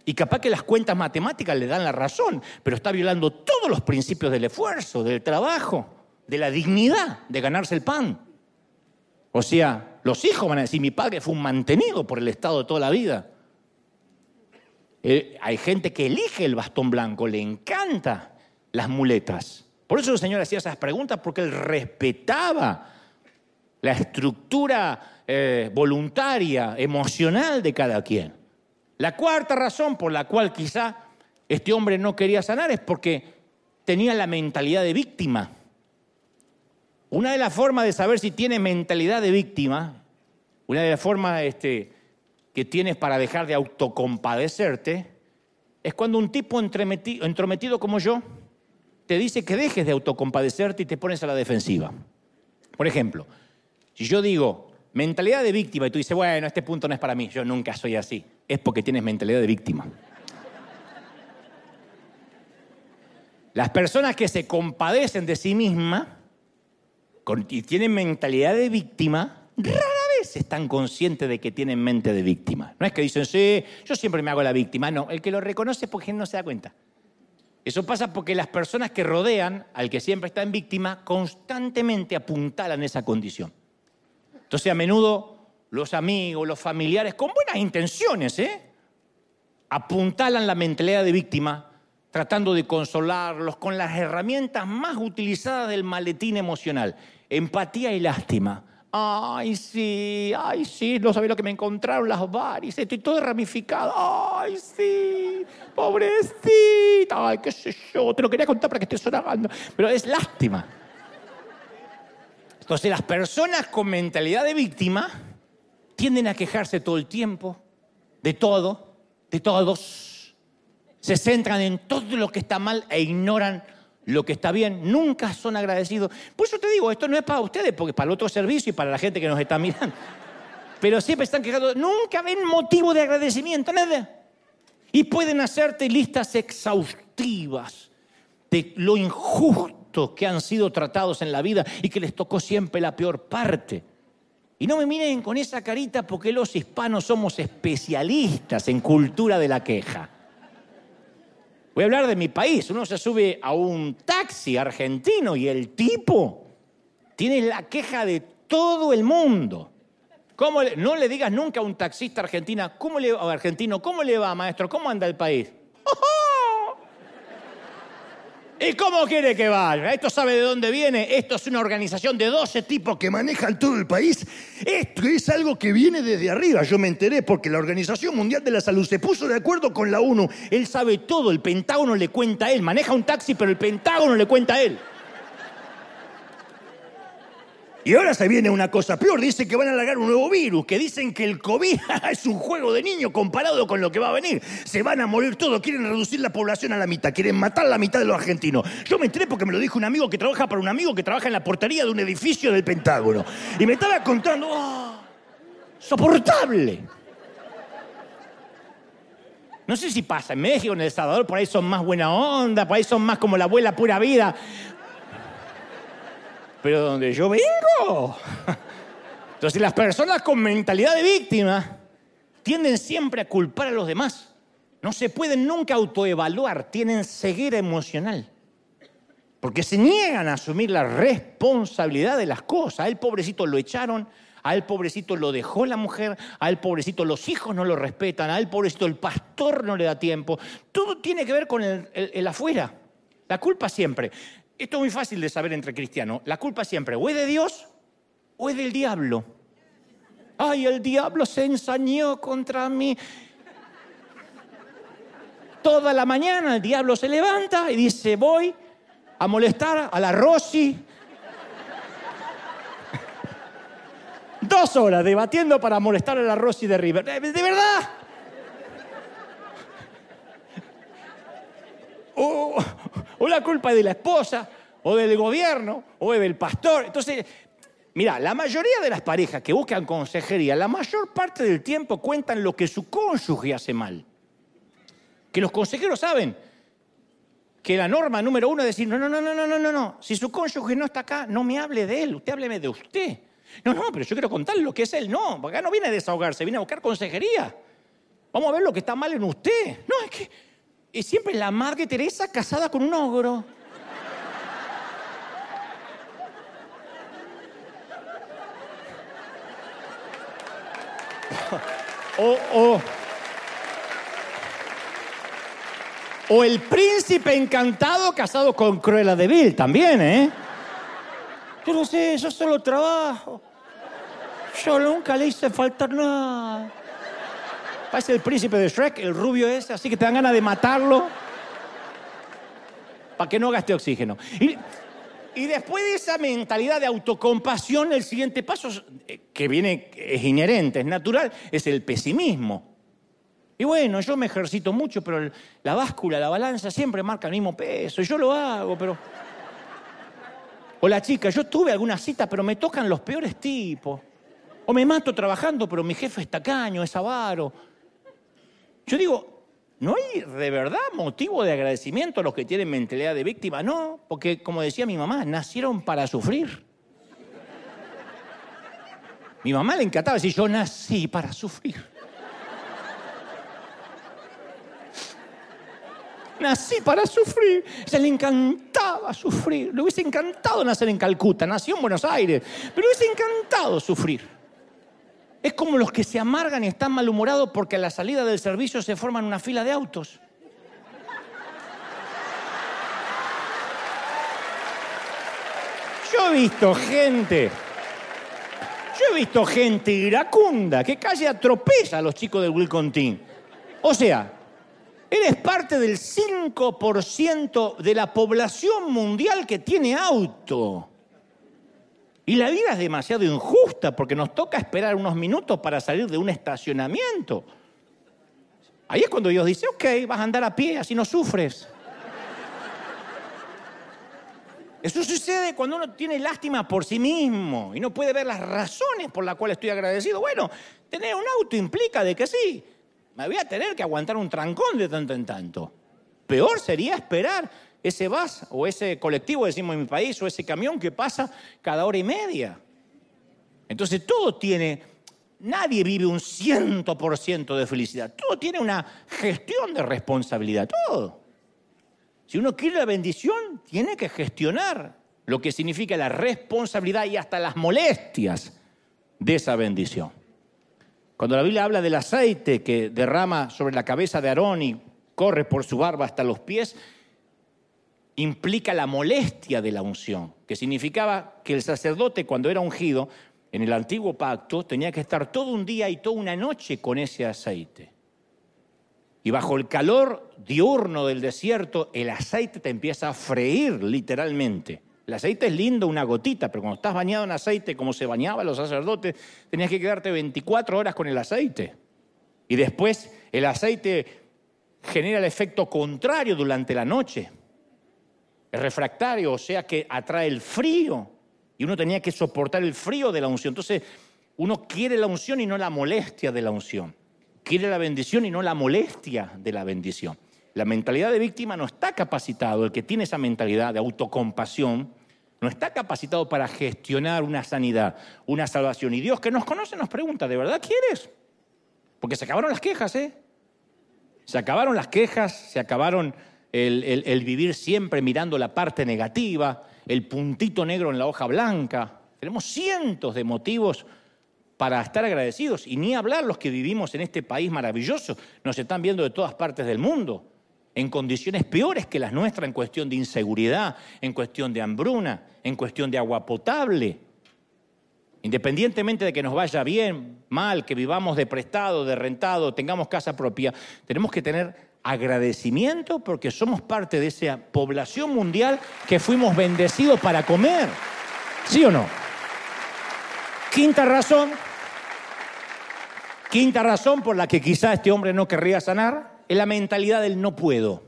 y capaz que las cuentas matemáticas le dan la razón, pero está violando todos los principios del esfuerzo, del trabajo, de la dignidad de ganarse el pan. O sea, los hijos van a decir, mi padre fue un mantenido por el Estado toda la vida. Hay gente que elige el bastón blanco, le encanta las muletas. Por eso el Señor hacía esas preguntas, porque él respetaba la estructura eh, voluntaria, emocional de cada quien. La cuarta razón por la cual quizá este hombre no quería sanar es porque tenía la mentalidad de víctima. Una de las formas de saber si tiene mentalidad de víctima, una de las formas este, que tienes para dejar de autocompadecerte, es cuando un tipo entrometido como yo te dice que dejes de autocompadecerte y te pones a la defensiva. Por ejemplo, si yo digo mentalidad de víctima y tú dices, bueno, este punto no es para mí, yo nunca soy así, es porque tienes mentalidad de víctima. Las personas que se compadecen de sí mismas y tienen mentalidad de víctima, rara vez están conscientes de que tienen mente de víctima. No es que dicen, sí, yo siempre me hago la víctima. No, el que lo reconoce es porque no se da cuenta. Eso pasa porque las personas que rodean al que siempre está en víctima constantemente apuntalan esa condición. Entonces a menudo los amigos, los familiares, con buenas intenciones, ¿eh? apuntalan la mentalidad de víctima tratando de consolarlos con las herramientas más utilizadas del maletín emocional, empatía y lástima. Ay, sí, ay, sí, no sabía lo que me encontraron las varices, estoy todo ramificado. Ay, sí, pobrecita, ay, qué sé yo, te lo quería contar para que estés sonando, pero es lástima. Entonces, las personas con mentalidad de víctima tienden a quejarse todo el tiempo, de todo, de todos. Se centran en todo lo que está mal e ignoran lo que está bien, nunca son agradecidos. Por eso te digo, esto no es para ustedes, porque es para el otro servicio y para la gente que nos está mirando. Pero siempre están quejando, nunca ven motivo de agradecimiento, nada. Y pueden hacerte listas exhaustivas de lo injusto que han sido tratados en la vida y que les tocó siempre la peor parte. Y no me miren con esa carita porque los hispanos somos especialistas en cultura de la queja. Voy a hablar de mi país. Uno se sube a un taxi argentino y el tipo tiene la queja de todo el mundo. ¿Cómo no le digas nunca a un taxista argentina, ¿cómo le, argentino, ¿cómo le va, maestro? ¿Cómo anda el país? ¿Y cómo quiere que vaya? ¿Esto sabe de dónde viene? Esto es una organización de 12 tipos que manejan todo el país. Esto es algo que viene desde arriba. Yo me enteré porque la Organización Mundial de la Salud se puso de acuerdo con la ONU. Él sabe todo, el Pentágono le cuenta a él. Maneja un taxi, pero el Pentágono le cuenta a él. Y ahora se viene una cosa peor, dice que van a largar un nuevo virus, que dicen que el COVID [laughs] es un juego de niños comparado con lo que va a venir. Se van a morir todos, quieren reducir la población a la mitad, quieren matar la mitad de los argentinos. Yo me enteré porque me lo dijo un amigo que trabaja para un amigo que trabaja en la portería de un edificio del Pentágono. Y me estaba contando, ¡oh! ¡Soportable! No sé si pasa en México, en El Salvador, por ahí son más buena onda, por ahí son más como la abuela pura vida pero donde yo vengo. Entonces las personas con mentalidad de víctima tienden siempre a culpar a los demás. No se pueden nunca autoevaluar, tienen ceguera emocional. Porque se niegan a asumir la responsabilidad de las cosas. A él pobrecito lo echaron, a pobrecito lo dejó la mujer, a pobrecito los hijos no lo respetan, a él pobrecito el pastor no le da tiempo. Todo tiene que ver con el afuera. La culpa siempre. Esto es muy fácil de saber entre cristianos. La culpa siempre o es de Dios o es del diablo. Ay, el diablo se ensañó contra mí. Toda la mañana el diablo se levanta y dice, voy a molestar a la Rosy. [laughs] Dos horas debatiendo para molestar a la Rosy de River. ¿De verdad? O, o la culpa es de la esposa, o del gobierno, o del pastor. Entonces, mira, la mayoría de las parejas que buscan consejería, la mayor parte del tiempo cuentan lo que su cónyuge hace mal. Que los consejeros saben que la norma número uno es decir, no, no, no, no, no, no, no, si su cónyuge no está acá, no me hable de él, usted hábleme de usted. No, no, pero yo quiero contar lo que es él. No, acá no viene a desahogarse, viene a buscar consejería. Vamos a ver lo que está mal en usted. No, es que es siempre la Madre Teresa casada con un ogro. [laughs] o, o, el príncipe encantado casado con Cruella de Vil también, ¿eh? Yo no sé, yo solo trabajo. Yo nunca le hice faltar nada. Parece el príncipe de Shrek, el rubio ese, así que te dan ganas de matarlo. para que no gaste oxígeno. Y, después de esa mentalidad de autocompasión, el siguiente paso eh, que viene, es inherente, es natural, es el pesimismo. Y bueno, yo me ejercito mucho, pero la báscula, la balanza siempre marca el mismo peso. Yo lo hago, pero... O la chica, yo tuve alguna cita, pero me tocan los peores tipos. O me mato trabajando, pero mi jefe es tacaño, es avaro. Yo digo, ¿no hay de verdad motivo de agradecimiento a los que tienen mentalidad de víctima? No, porque como decía mi mamá, nacieron para sufrir. Mi mamá le encantaba decir, yo nací para sufrir. Nací para sufrir. Se le encantaba sufrir. Le hubiese encantado nacer en Calcuta. Nació en Buenos Aires. Pero le hubiese encantado sufrir. Es como los que se amargan y están malhumorados porque a la salida del servicio se forman una fila de autos. Yo he visto gente, yo he visto gente iracunda que casi atropella a los chicos del Wilcontín. O sea, Eres parte del 5% de la población mundial que tiene auto. Y la vida es demasiado injusta porque nos toca esperar unos minutos para salir de un estacionamiento. Ahí es cuando Dios dice, ok, vas a andar a pie, así no sufres. Eso sucede cuando uno tiene lástima por sí mismo y no puede ver las razones por las cuales estoy agradecido. Bueno, tener un auto implica de que sí, me voy a tener que aguantar un trancón de tanto en tanto. Peor sería esperar ese bus o ese colectivo, decimos en mi país, o ese camión que pasa cada hora y media. Entonces todo tiene, nadie vive un ciento por ciento de felicidad, todo tiene una gestión de responsabilidad, todo. Si uno quiere la bendición, tiene que gestionar lo que significa la responsabilidad y hasta las molestias de esa bendición. Cuando la Biblia habla del aceite que derrama sobre la cabeza de Aarón y corre por su barba hasta los pies, implica la molestia de la unción, que significaba que el sacerdote cuando era ungido en el antiguo pacto tenía que estar todo un día y toda una noche con ese aceite. Y bajo el calor diurno del desierto, el aceite te empieza a freír literalmente. El aceite es lindo, una gotita, pero cuando estás bañado en aceite, como se bañaban los sacerdotes, tenías que quedarte 24 horas con el aceite. Y después el aceite genera el efecto contrario durante la noche. Es refractario, o sea que atrae el frío. Y uno tenía que soportar el frío de la unción. Entonces, uno quiere la unción y no la molestia de la unción. Quiere la bendición y no la molestia de la bendición. La mentalidad de víctima no está capacitado, el que tiene esa mentalidad de autocompasión, no está capacitado para gestionar una sanidad, una salvación. Y Dios que nos conoce nos pregunta, ¿de verdad quieres? Porque se acabaron las quejas, ¿eh? Se acabaron las quejas, se acabaron el, vivir siempre mirando la parte negativa, el puntito negro en la hoja blanca. Tenemos cientos de motivos para estar agradecidos y ni hablar los que vivimos en este país maravilloso. Nos están viendo de todas partes del mundo en condiciones peores que las nuestras en cuestión de inseguridad, en cuestión de hambruna, en cuestión de agua potable. Independientemente de que nos vaya bien, mal, que vivamos de prestado, de rentado, tengamos casa propia, tenemos que tener agradecimiento porque somos parte de esa población mundial que fuimos bendecidos para comer. ¿Sí o no? Quinta razón, quinta razón por la que quizá este hombre no querría sanar, es la mentalidad del no puedo.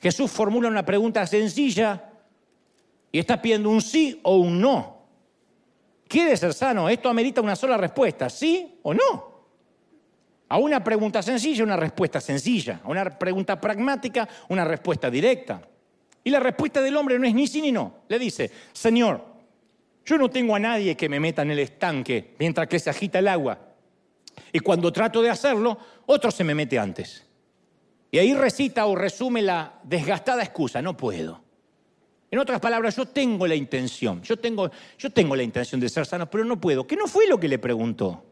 Jesús formula una pregunta sencilla y está pidiendo un sí o un no. ¿Quiere ser sano? Esto amerita una sola respuesta, sí o no. A una pregunta sencilla, una respuesta sencilla. A una pregunta pragmática, una respuesta directa. Y la respuesta del hombre no es ni sí ni no. Le dice, Señor, yo no tengo a nadie que me meta en el estanque mientras que se agita el agua. Y cuando trato de hacerlo, otro se me mete antes. Y ahí recita o resume la desgastada excusa, no puedo. En otras palabras, yo tengo la intención, yo tengo, yo tengo la intención de ser sano, pero no puedo. ¿Qué no fue lo que le preguntó?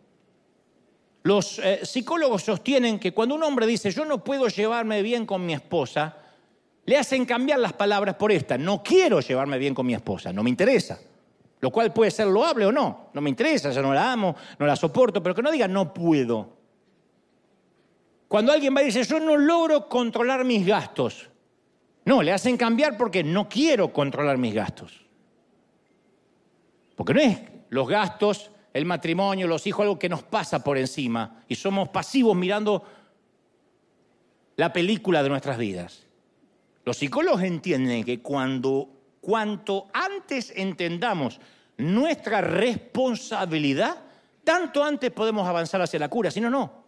Los eh, psicólogos sostienen que cuando un hombre dice, yo no puedo llevarme bien con mi esposa, le hacen cambiar las palabras por esta, no quiero llevarme bien con mi esposa, no me interesa. Lo cual puede ser loable o no. No me interesa, yo no la amo, no la soporto, pero que no diga no puedo. Cuando alguien va y dice, yo no logro controlar mis gastos, No, le hacen cambiar porque no quiero controlar mis gastos. Porque no es los gastos, el matrimonio, los hijos, algo que nos pasa por encima y somos pasivos mirando la película de nuestras vidas. Los psicólogos entienden que cuando cuanto antes entendamos nuestra responsabilidad, tanto antes podemos avanzar hacia la cura. Si no, no.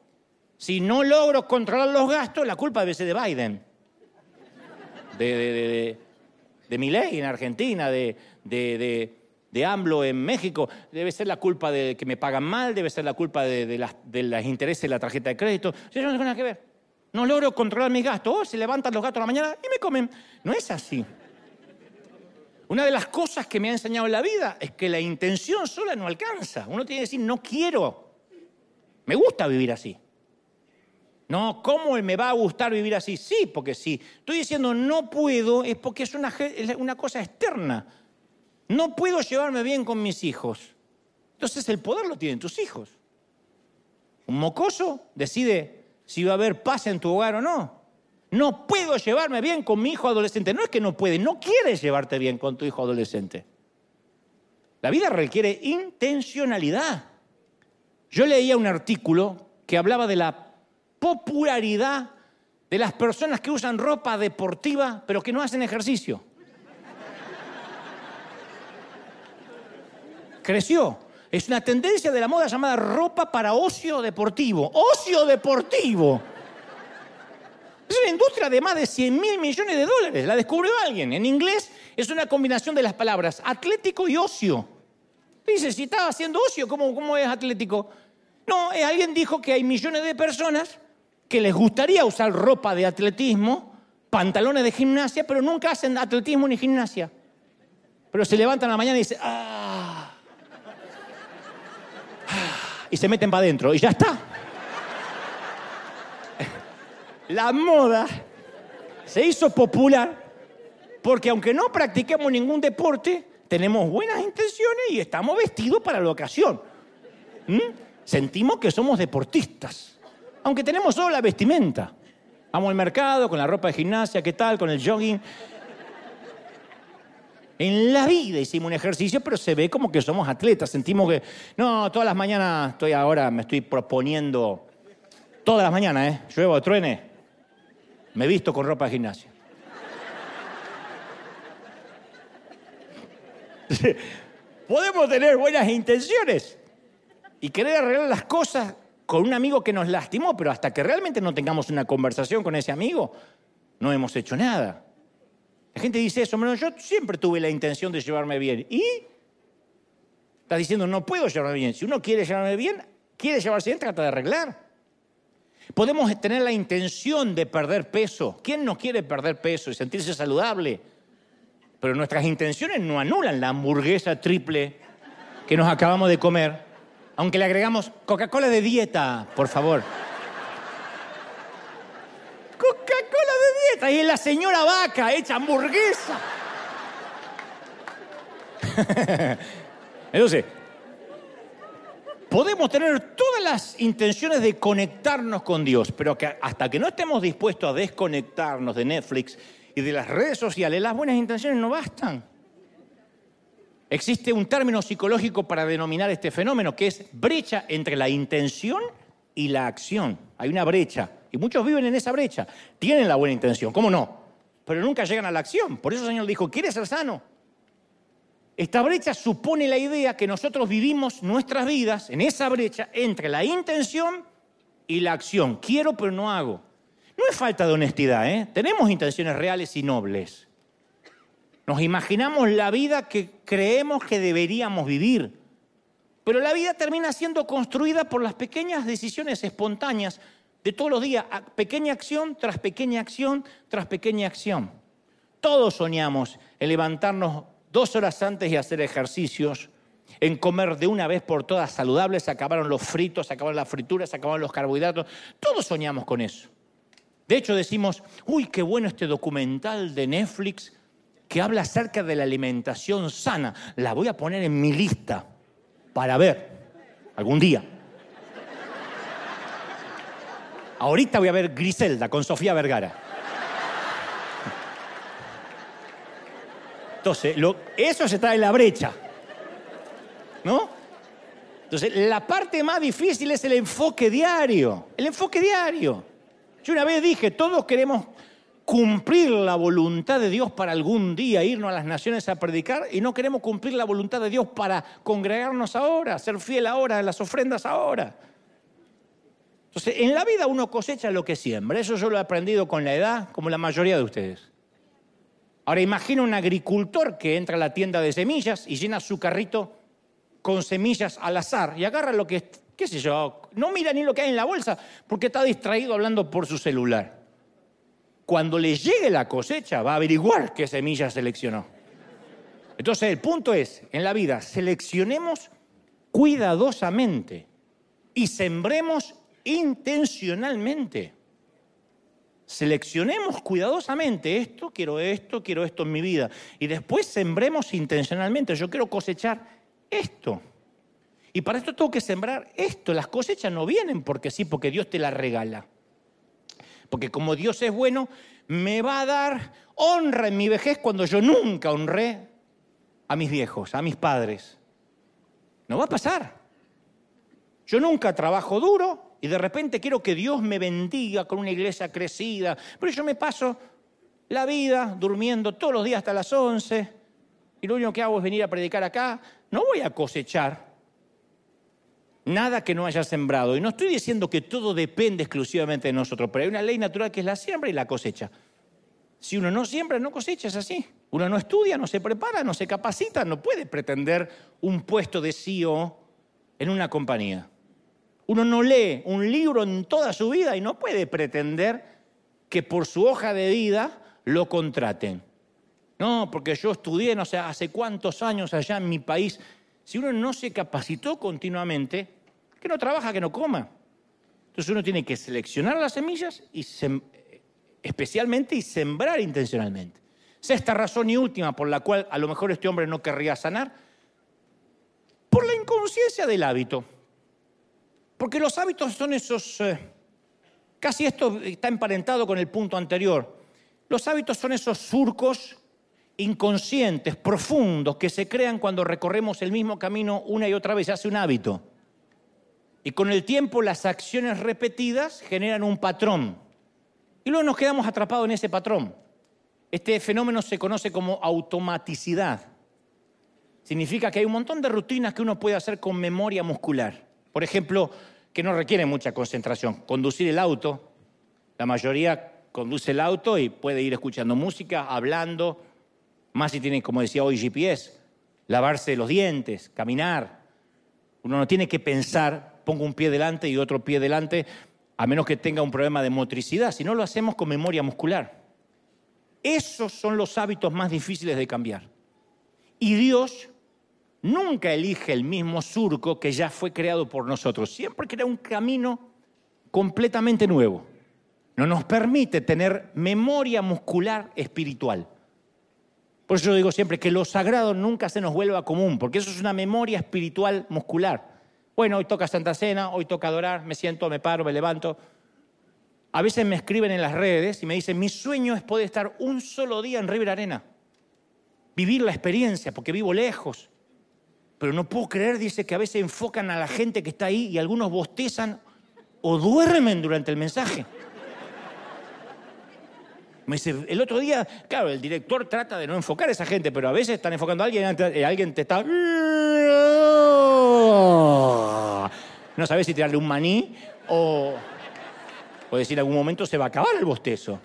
Si no logro controlar los gastos, la culpa debe ser de Biden, de, de, de, en Argentina, de, de, AMLO en México. Debe ser la culpa de que me pagan mal, debe ser la culpa de, las, los intereses de la tarjeta de crédito. No tengo nada que ver. No logro controlar mis gastos. Oh, se levantan los gatos a la mañana y me comen. No es así. Una de las cosas que me ha enseñado en la vida es que la intención sola no alcanza. Uno tiene que decir, no quiero. Me gusta vivir así. No, ¿cómo me va a gustar vivir así? Sí, porque sí. Estoy diciendo no puedo es porque es una, una cosa externa. No puedo llevarme bien con mis hijos. Entonces el poder lo tienen tus hijos. Un mocoso decide si va a haber paz en tu hogar o no. No puedo llevarme bien con mi hijo adolescente. No es que no puede, no quieres llevarte bien con tu hijo adolescente. La vida requiere intencionalidad. Yo leía un artículo que hablaba de la popularidad de las personas que usan ropa deportiva pero que no hacen ejercicio. Creció. Es una tendencia de la moda llamada ropa para ocio deportivo. Ocio deportivo. Es una industria de más de 100 mil millones de dólares. La descubrió alguien. En inglés es una combinación de las palabras atlético y ocio. Dice, si estaba haciendo ocio, ¿cómo, ¿cómo es atlético? No, eh, alguien dijo que hay millones de personas que les gustaría usar ropa de atletismo, pantalones de gimnasia, pero nunca hacen atletismo ni gimnasia. Pero se levantan a la mañana y dicen, ah, ah y se meten para adentro y ya está. la moda se hizo popular porque aunque no practiquemos ningún deporte, tenemos buenas intenciones y estamos vestidos para la ocasión. ¿Mm? Sentimos que somos deportistas, aunque tenemos solo la vestimenta. Vamos al mercado con la ropa de gimnasia, ¿qué tal? Con el jogging. En la vida hicimos un ejercicio, pero se ve como que somos atletas. Sentimos que, no, todas las mañanas estoy ahora, me estoy proponiendo, todas las mañanas, ¿eh? Lluevo, truene, me visto con ropa de gimnasia. [laughs] Podemos tener buenas intenciones y querer arreglar las cosas con un amigo que nos lastimó, pero hasta que realmente no tengamos una conversación con ese amigo, no hemos hecho nada. La gente dice eso, yo siempre tuve la intención de llevarme bien. ¿Y? Estás diciendo, no puedo llevarme bien. Si uno quiere llevarme bien, quiere llevarse bien, trata de arreglar. Podemos tener la intención de perder peso. ¿Quién no quiere perder peso y sentirse saludable? Pero nuestras intenciones no anulan la hamburguesa triple que nos acabamos de comer, aunque le agregamos Coca-Cola de dieta, por favor. Coca-Cola de dieta y es la señora vaca hecha hamburguesa. [laughs] Entonces, Podemos tener todas las intenciones de conectarnos con Dios, pero que hasta que no estemos dispuestos a desconectarnos de Netflix y de las redes sociales, las buenas intenciones no bastan. Existe un término psicológico para denominar este fenómeno que es brecha entre la intención y la acción. Hay una brecha y muchos viven en esa brecha. Tienen la buena intención, ¿cómo no? Pero nunca llegan a la acción. Por eso el Señor dijo, ¿quieres ser sano? Esta brecha supone la idea que nosotros vivimos nuestras vidas en esa brecha entre la intención y la acción. Quiero pero no hago. No es falta de honestidad, ¿eh? Tenemos intenciones reales y nobles. Nos imaginamos la vida que creemos que deberíamos vivir. Pero la vida termina siendo construida por las pequeñas decisiones espontáneas de todos los días, pequeña acción tras pequeña acción tras pequeña acción. Todos soñamos en levantarnos dos horas antes y hacer ejercicios, en comer de una vez por todas saludables, se acabaron los fritos, se acabaron las frituras, se acabaron los carbohidratos. Todos soñamos con eso. De hecho decimos, uy, qué bueno este documental de Netflix que habla acerca de la alimentación sana. La voy a poner en mi lista para ver algún día. Ahorita voy a ver Griselda con Sofía Vergara. Entonces, eso se en la brecha. ¿No? Entonces, la parte más difícil es el enfoque diario. El enfoque diario. Yo una vez dije, todos queremos cumplir la voluntad de Dios para algún día irnos a las naciones a predicar y no queremos cumplir la voluntad de Dios para congregarnos ahora, ser fiel ahora, las ofrendas ahora. Entonces, en la vida uno cosecha lo que siembra. Eso yo lo he aprendido con la edad, como la mayoría de ustedes. Ahora imagina un agricultor que entra a la tienda de semillas y llena su carrito con semillas al azar y agarra lo que, qué sé yo, no mira ni lo que hay en la bolsa porque está distraído hablando por su celular. Cuando le llegue la cosecha va a averiguar qué semillas seleccionó. Entonces el punto es, en la vida, seleccionemos cuidadosamente y sembremos intencionalmente. Seleccionemos cuidadosamente esto, quiero esto, quiero esto en mi vida. Y después sembremos intencionalmente. Yo quiero cosechar esto. Y para esto tengo que sembrar esto. Las cosechas no vienen porque sí, porque Dios te las regala. Porque como Dios es bueno, me va a dar honra en mi vejez cuando yo nunca honré a mis viejos, a mis padres. No va a pasar. Yo nunca trabajo duro y de repente quiero que Dios me bendiga con una iglesia crecida, pero yo me paso la vida durmiendo todos los días hasta las 11 y lo único que hago es venir a predicar acá. No voy a cosechar nada que no haya sembrado. Y no estoy diciendo que todo depende exclusivamente de nosotros, pero hay una ley natural que es la siembra y la cosecha. Si uno no siembra, no cosecha, es así. Uno no estudia, no se prepara, no se capacita, no puede pretender un puesto de CEO en una compañía. Uno no lee un libro en toda su vida y no puede pretender que por su hoja de vida lo contraten. No, porque yo estudié, no sé, hace cuántos años allá en mi país si uno no se capacitó continuamente, que no trabaja, que no coma. Entonces uno tiene que seleccionar las semillas y especialmente y sembrar intencionalmente. Sexta razón y última por la cual a lo mejor este hombre no querría sanar, por la inconsciencia del hábito. Porque los hábitos son esos, eh, casi esto está emparentado con el punto anterior, los hábitos son esos surcos inconscientes, profundos, que se crean cuando recorremos el mismo camino una y otra vez, se hace un hábito. Y con el tiempo las acciones repetidas generan un patrón. Y luego nos quedamos atrapados en ese patrón. Este fenómeno se conoce como automaticidad. Significa que hay un montón de rutinas que uno puede hacer con memoria muscular. Por ejemplo, que no requiere mucha concentración. Conducir el auto. La mayoría conduce el auto y puede ir escuchando música, hablando, más si tiene, como decía hoy, GPS, lavarse los dientes, caminar. Uno no tiene que pensar, pongo un pie delante y otro pie delante, a menos que tenga un problema de motricidad, si no lo hacemos con memoria muscular. Esos son los hábitos más difíciles de cambiar. Y Dios nunca elige el mismo surco que ya fue creado por nosotros, siempre crea un camino completamente nuevo. No nos permite tener memoria muscular espiritual. Por eso yo digo siempre que lo sagrado nunca se nos vuelva común, porque eso es una memoria espiritual muscular. Bueno, hoy toca Santa Cena, hoy toca adorar, me siento, me paro, me levanto. A veces me escriben en las redes y me dicen, mi sueño es poder estar un solo día en River Arena, vivir la experiencia, porque vivo lejos. Pero no puedo creer, dice, que a veces enfocan a la gente que está ahí y algunos bostezan o duermen durante el mensaje. Me dice, el otro día, claro, el director trata de no enfocar a esa gente, pero a veces están enfocando a alguien y alguien te está... No sabes si tirarle un maní o, o decir en algún momento se va a acabar el bostezo.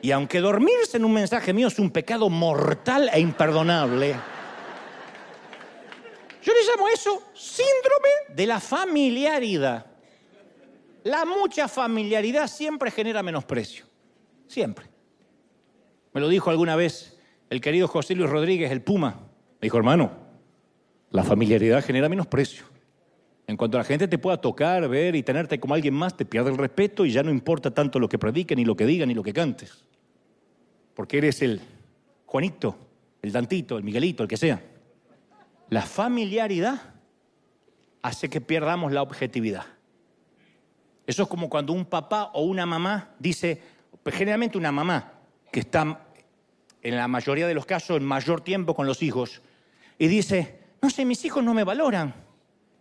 Y aunque dormirse en un mensaje mío es un pecado mortal e imperdonable, yo le llamo eso síndrome de la familiaridad. La mucha familiaridad siempre genera menosprecio. Siempre. Me lo dijo alguna vez el querido José Luis Rodríguez, el Puma. Me dijo, hermano, la familiaridad genera menosprecio. En cuanto la gente te pueda tocar, ver y tenerte como alguien más, te pierde el respeto y ya no importa tanto lo que prediquen, ni lo que digan, ni lo que cantes. Porque eres el Juanito, el Dantito, el Miguelito, el que sea. La familiaridad hace que perdamos la objetividad. Eso es como cuando un papá o una mamá dice, generalmente una mamá, que está en la mayoría de los casos, en mayor tiempo con los hijos, y dice, no sé, mis hijos no me valoran.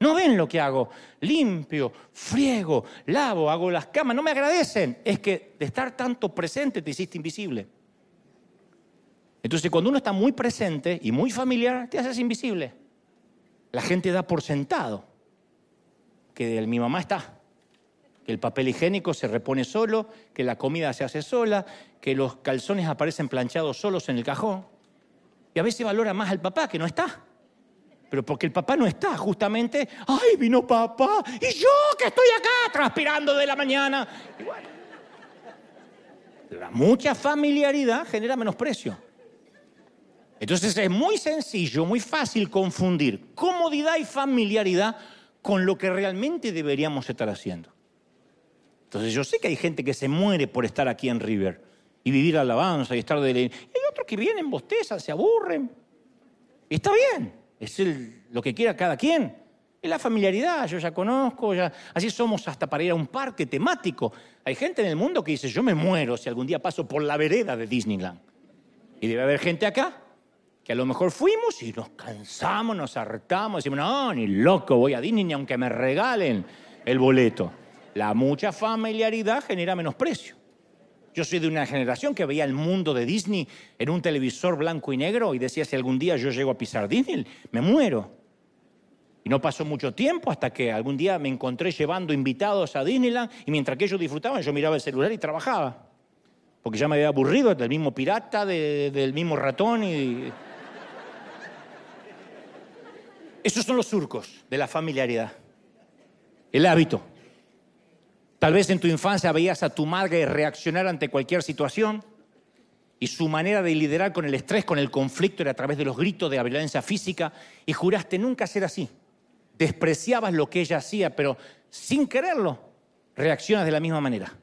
No ven lo que hago. Limpio, friego, lavo, hago las camas. No me agradecen. Es que de estar tanto presente te hiciste invisible. Entonces, cuando uno está muy presente y muy familiar, te haces invisible. La gente da por sentado que mi mamá está, que el papel higiénico se repone solo, que la comida se hace sola, que los calzones aparecen planchados solos en el cajón. Y a veces valora más al papá que no está. Pero porque el papá no está, justamente, ay, vino papá, y yo que estoy acá transpirando de la mañana. la mucha familiaridad genera menosprecio. Entonces es muy sencillo, muy fácil confundir comodidad y familiaridad con lo que realmente deberíamos estar haciendo. Entonces yo sé que hay gente que se muere por estar aquí en River y vivir alabanza y estar de... Y hay otros que vienen, bostezan, se aburren. Y está bien, es lo que quiera cada quien. Es la familiaridad, yo ya conozco, ya, así somos hasta para ir a un parque temático. Hay gente en el mundo que dice, yo me muero si algún día paso por la vereda de Disneyland. Y debe haber gente acá que a lo mejor fuimos y nos cansamos, nos hartamos, decimos, no, ni loco, voy a Disney ni aunque me regalen el boleto. La mucha familiaridad genera menosprecio. Yo soy de una generación que veía el mundo de Disney en un televisor blanco y negro y decía, si algún día yo llego a pisar Disney, me muero. Y no pasó mucho tiempo hasta que algún día me encontré llevando invitados a Disneyland y mientras que ellos disfrutaban yo miraba el celular y trabajaba. Porque ya me había aburrido del mismo pirata, del mismo ratón y... Esos son los surcos de la familiaridad. El hábito. Tal vez en tu infancia veías a tu madre reaccionar ante cualquier situación y su manera de liderar con el estrés, con el conflicto era a través de los gritos de la violencia física y juraste nunca ser así. Despreciabas lo que ella hacía, pero sin quererlo reaccionas de la misma manera.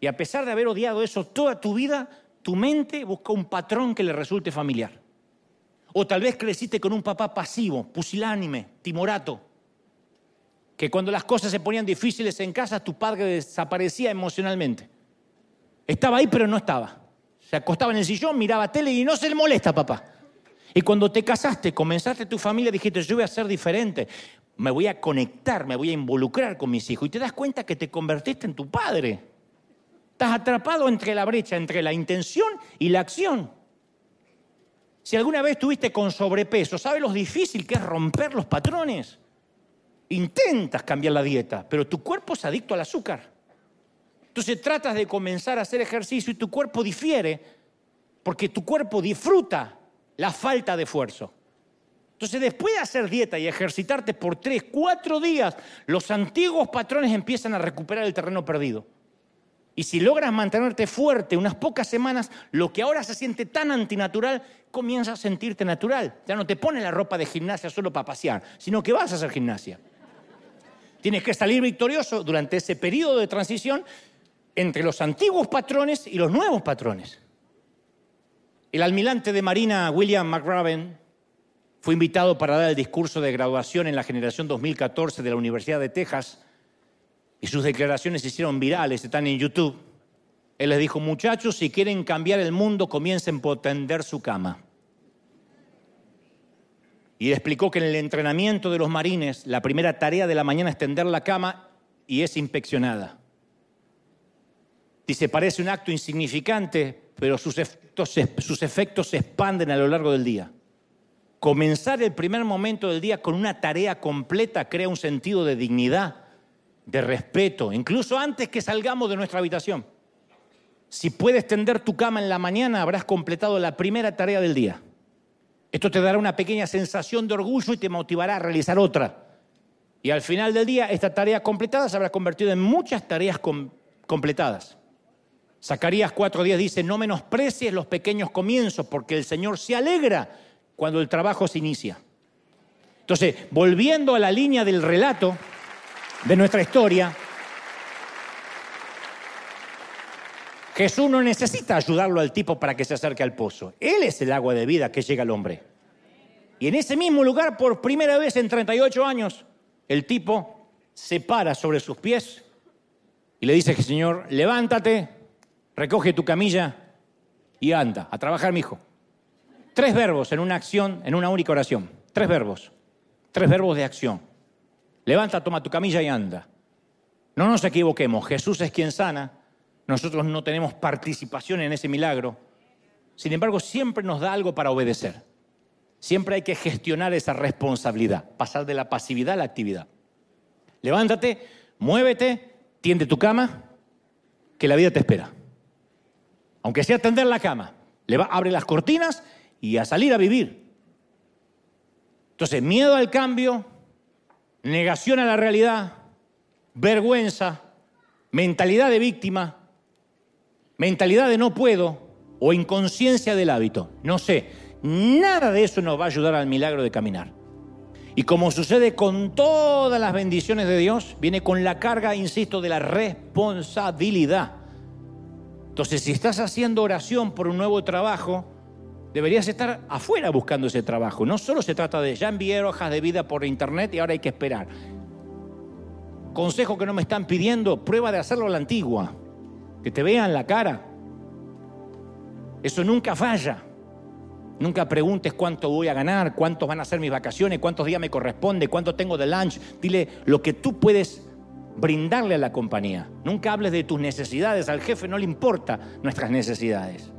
Y a pesar de haber odiado eso toda tu vida, tu mente busca un patrón que le resulte familiar. O tal vez creciste con un papá pasivo, pusilánime, timorato, que cuando las cosas se ponían difíciles en casa, tu padre desaparecía emocionalmente. Estaba ahí, pero no estaba. Se acostaba en el sillón, miraba tele y no se le molesta, papá. Y cuando te casaste, comenzaste tu familia, dijiste, yo voy a ser diferente, me voy a conectar, me voy a involucrar con mis hijos. Y te das cuenta que te convertiste en tu padre. Estás atrapado entre la brecha, entre la intención y la acción. Si alguna vez estuviste con sobrepeso, ¿sabes lo difícil que es romper los patrones? Intentas cambiar la dieta, pero tu cuerpo es adicto al azúcar. Entonces tratas de comenzar a hacer ejercicio y tu cuerpo difiere porque tu cuerpo disfruta la falta de esfuerzo. Entonces después de hacer dieta y ejercitarte por tres, cuatro días, los antiguos patrones empiezan a recuperar el terreno perdido. Y si logras mantenerte fuerte unas pocas semanas, lo que ahora se siente tan antinatural comienza a sentirte natural. Ya no te pones la ropa de gimnasia solo para pasear, sino que vas a hacer gimnasia. Tienes que salir victorioso durante ese periodo de transición entre los antiguos patrones y los nuevos patrones. El almirante de Marina William McRaven fue invitado para dar el discurso de graduación en la generación 2014 de la Universidad de Texas y sus declaraciones se hicieron virales, están en YouTube. Él les dijo, muchachos, si quieren cambiar el mundo, comiencen por tender su cama. Y explicó que en el entrenamiento de los marines, la primera tarea de la mañana es tender la cama y es inspeccionada. Dice, parece un acto insignificante, pero sus efectos, sus efectos se expanden a lo largo del día. Comenzar el primer momento del día con una tarea completa crea un sentido de dignidad de respeto, incluso antes que salgamos de nuestra habitación. Si puedes tender tu cama en la mañana, habrás completado la primera tarea del día. Esto te dará una pequeña sensación de orgullo y te motivará a realizar otra. Y al final del día, esta tarea completada se habrá convertido en muchas tareas completadas. Zacarías 4.10 dice, no menosprecies los pequeños comienzos, porque el Señor se alegra cuando el trabajo se inicia. Entonces, volviendo a la línea del relato, de nuestra historia, Jesús no necesita ayudarlo al tipo para que se acerque al pozo. Él es el agua de vida que llega al hombre. Y en ese mismo lugar, por primera vez en 38 años, el tipo se para sobre sus pies y le dice, Señor, levántate, recoge tu camilla y anda, a trabajar, mi hijo. Tres verbos en una acción, en una única oración. Tres verbos. Tres verbos de acción. Levanta, toma tu camilla y anda. No nos equivoquemos, Jesús es quien sana, nosotros no tenemos participación en ese milagro. Sin embargo, siempre nos da algo para obedecer. Siempre hay que gestionar esa responsabilidad, pasar de la pasividad a la actividad. Levántate, muévete, tiende tu cama, que la vida te espera. Aunque sea tender la cama, abre las cortinas y a salir a vivir. Entonces, miedo al cambio, negación a la realidad, vergüenza, mentalidad de víctima, mentalidad de no puedo o inconsciencia del hábito. No sé, nada de eso nos va a ayudar al milagro de caminar. Y como sucede con todas las bendiciones de Dios, viene con la carga, insisto, de la responsabilidad. Entonces, si estás haciendo oración por un nuevo trabajo, deberías estar afuera buscando ese trabajo. No solo se trata de ya enviar hojas de vida por internet y ahora hay que esperar. Consejo que no me están pidiendo, prueba de hacerlo a la antigua. Que te vean la cara. Eso nunca falla. Nunca preguntes cuánto voy a ganar, cuántos van a ser mis vacaciones, cuántos días me corresponde, cuánto tengo de lunch. Dile lo que tú puedes brindarle a la compañía. Nunca hables de tus necesidades. Al jefe no le importa nuestras necesidades.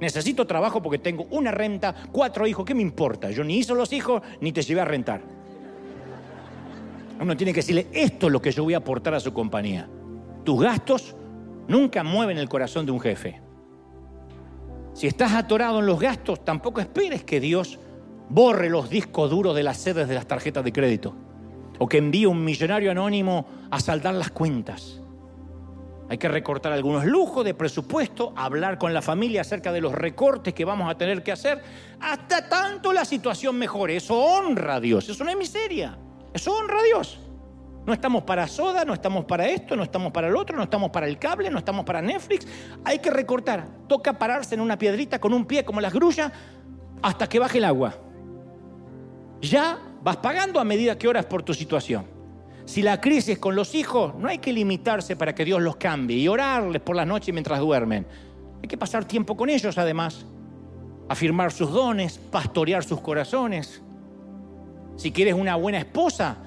Necesito trabajo porque tengo una renta, cuatro hijos. ¿Qué me importa? Yo ni hice los hijos ni te llevé a rentar. Uno tiene que decirle, esto es lo que yo voy a aportar a su compañía. Tus gastos nunca mueven el corazón de un jefe. Si estás atorado en los gastos, tampoco esperes que Dios borre los discos duros de las sedes de las tarjetas de crédito o que envíe un millonario anónimo a saldar las cuentas. Hay que recortar algunos lujos de presupuesto, hablar con la familia acerca de los recortes que vamos a tener que hacer, hasta tanto la situación mejore. Eso honra a Dios, eso no es miseria, eso honra a Dios. No estamos para soda, no estamos para esto, no estamos para el otro, no estamos para el cable, no estamos para Netflix. Hay que recortar. Toca pararse en una piedrita con un pie como las grullas hasta que baje el agua. Ya vas pagando a medida que oras por tu situación. Si la crisis con los hijos, no hay que limitarse para que Dios los cambie y orarles por la noche mientras duermen. Hay que pasar tiempo con ellos además, afirmar sus dones, pastorear sus corazones. Si quieres una buena esposa,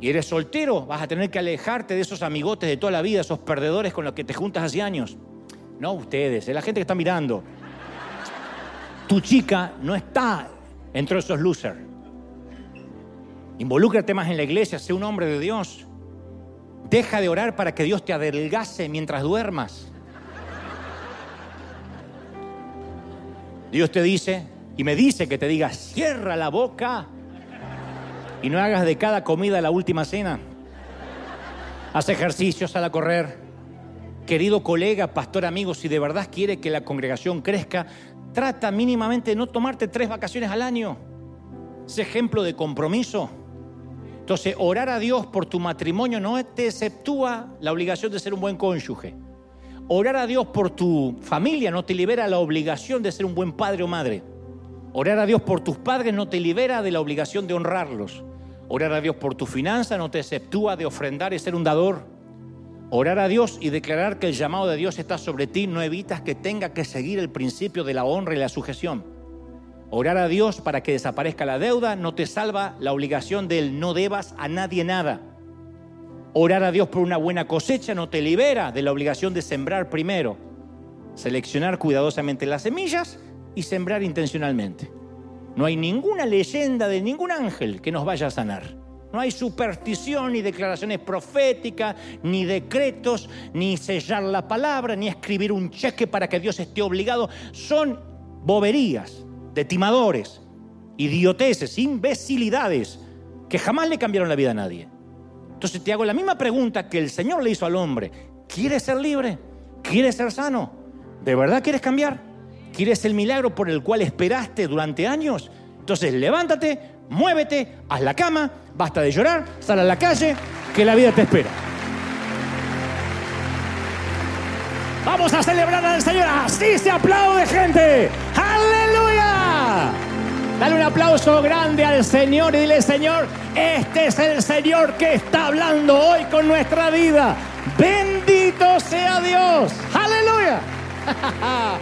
y eres soltero, vas a tener que alejarte de esos amigotes de toda la vida, esos perdedores con los que te juntas hace años. No ustedes, es la gente que está mirando. Tu chica no está entre esos losers. Involúcrate más en la iglesia, sé un hombre de Dios. Deja de orar para que Dios te adelgace mientras duermas. Dios te dice, y me dice que te diga, cierra la boca y no hagas de cada comida la última cena. Haz ejercicios, sal a correr. Querido colega, pastor, amigo, si de verdad quiere que la congregación crezca, trata mínimamente de no tomarte tres vacaciones al año. Es ejemplo de compromiso. Entonces, orar a Dios por tu matrimonio no te exceptúa la obligación de ser un buen cónyuge. Orar a Dios por tu familia no te libera la obligación de ser un buen padre o madre. Orar a Dios por tus padres no te libera de la obligación de honrarlos. Orar a Dios por tu finanza no te exceptúa de ofrendar y ser un dador. Orar a Dios y declarar que el llamado de Dios está sobre ti no evitas que tenga que seguir el principio de la honra y la sujeción. Orar a Dios para que desaparezca la deuda no te salva la obligación del no debas a nadie nada. Orar a Dios por una buena cosecha no te libera de la obligación de sembrar primero. Seleccionar cuidadosamente las semillas y sembrar intencionalmente. No hay ninguna leyenda de ningún ángel que nos vaya a sanar. No hay superstición, ni declaraciones proféticas, ni decretos, ni sellar la palabra, ni escribir un cheque para que Dios esté obligado. Son boberías de timadores, idioteces, imbecilidades que jamás le cambiaron la vida a nadie. Entonces te hago la misma pregunta que el Señor le hizo al hombre. ¿Quieres ser libre? ¿Quieres ser sano? ¿De verdad quieres cambiar? ¿Quieres el milagro por el cual esperaste durante años? Entonces levántate, muévete, haz la cama, basta de llorar, sal a la calle, que la vida te espera. Vamos a celebrar al Señor. Así se aplaude, gente. ¡Aleluya! Dale un aplauso grande al Señor y dile, Señor, este es el Señor que está hablando hoy con nuestra vida. Bendito sea Dios. ¡Aleluya! [laughs]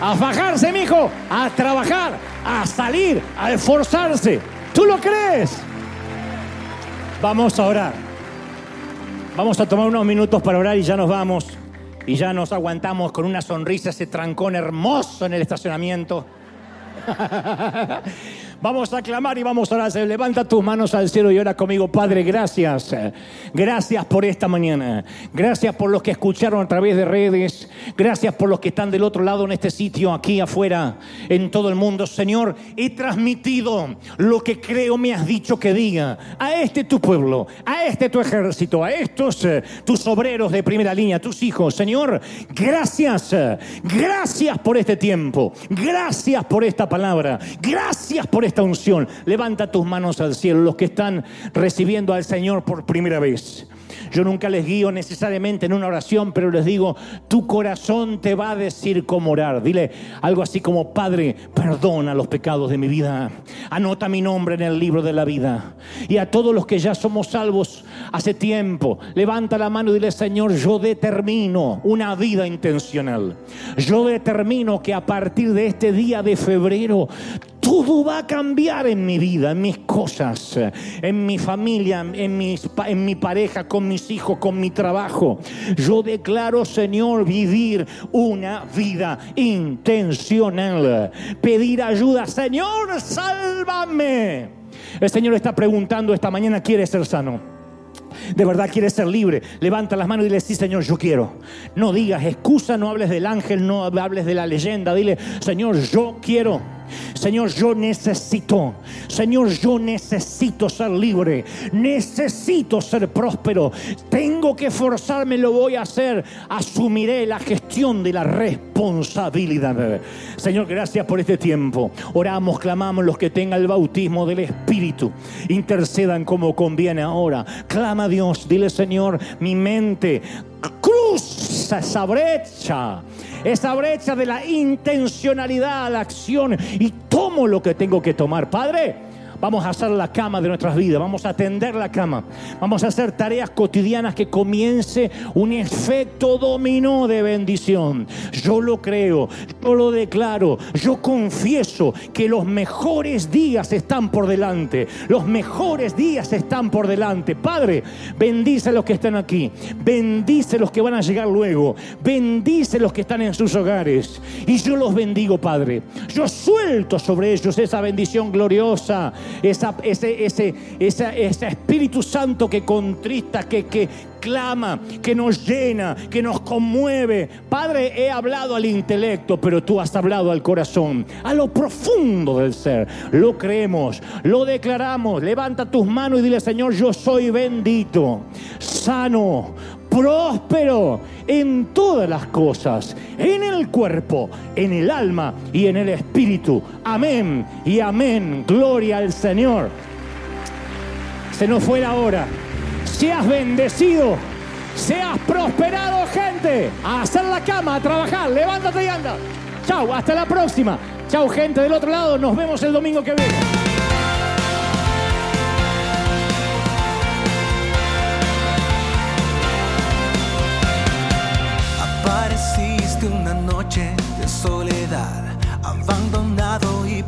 a fajarse, mijo, a trabajar, a salir, a esforzarse. ¿Tú lo crees? Vamos a orar. Vamos a tomar unos minutos para orar y ya nos vamos. Y ya nos aguantamos con una sonrisa ese trancón hermoso en el estacionamiento. [laughs] Vamos a clamar y vamos a orar. Levanta tus manos al cielo y ora conmigo. Padre, gracias. Gracias por esta mañana. Gracias por los que escucharon a través de redes. Gracias por los que están del otro lado en este sitio, aquí afuera, en todo el mundo. Señor, he transmitido lo que creo me has dicho que diga a este tu pueblo, a este tu ejército, a estos eh, tus obreros de primera línea, tus hijos. Señor, gracias. Gracias por este tiempo. Gracias por esta palabra. Gracias por esta unción. Levanta tus manos al cielo, los que están recibiendo al Señor por primera vez. Yo nunca les guío necesariamente en una oración, pero les digo, tu corazón te va a decir cómo orar. Dile algo así como, Padre, perdona los pecados de mi vida. Anota mi nombre en el libro de la vida. Y a todos los que ya somos salvos hace tiempo, levanta la mano y dile, Señor, yo determino una vida intencional. Yo determino que a partir de este día de febrero, todo va a cambiar en mi vida, en mis cosas, en mi familia, en, mis, en mi pareja, con mis hijos, con mi trabajo. Yo declaro, Señor, vivir una vida intencional. Pedir ayuda, Señor, sálvame. El Señor está preguntando esta mañana, ¿quiere ser sano? de verdad quieres ser libre, levanta las manos y dile, sí Señor, yo quiero. No digas excusa, no hables del ángel, no hables de la leyenda, dile, Señor, yo quiero. Señor, yo necesito, Señor, yo necesito ser libre, necesito ser próspero, tengo que forzarme, lo voy a hacer, asumiré la gestión de la responsabilidad. Señor, gracias por este tiempo. Oramos, clamamos los que tengan el bautismo del Espíritu, intercedan como conviene ahora. Clama a Dios, dile Señor, mi mente cruza esa brecha esa brecha de la intencionalidad a la acción y tomo lo que tengo que tomar. Padre, Vamos a hacer la cama de nuestras vidas, vamos a atender la cama, vamos a hacer tareas cotidianas que comience un efecto dominó de bendición. Yo lo creo, yo lo declaro, yo confieso que los mejores días están por delante, los mejores días están por delante. Padre, bendice a los que están aquí, bendice a los que van a llegar luego, bendice a los que están en sus hogares. Y yo los bendigo, Padre. Yo suelto sobre ellos esa bendición gloriosa esa, ese, ese, ese Espíritu Santo que contrista, que, que clama, que nos llena, que nos conmueve. Padre, he hablado al intelecto, pero tú has hablado al corazón, a lo profundo del ser. Lo creemos, lo declaramos. Levanta tus manos y dile, Señor, yo soy bendito, sano, próspero en todas las cosas, en el cuerpo, en el alma y en el espíritu. Amén y amén. Gloria al Señor. Se nos fue la hora. Seas bendecido, seas prosperado, gente. A hacer la cama, a trabajar. Levántate y anda. Chau, hasta la próxima. Chau, gente del otro lado. Nos vemos el domingo que viene.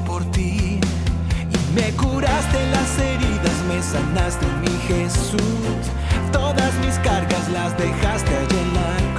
por ti y me curaste las heridas, me sanaste mi Jesús. Todas mis cargas las dejaste allí en.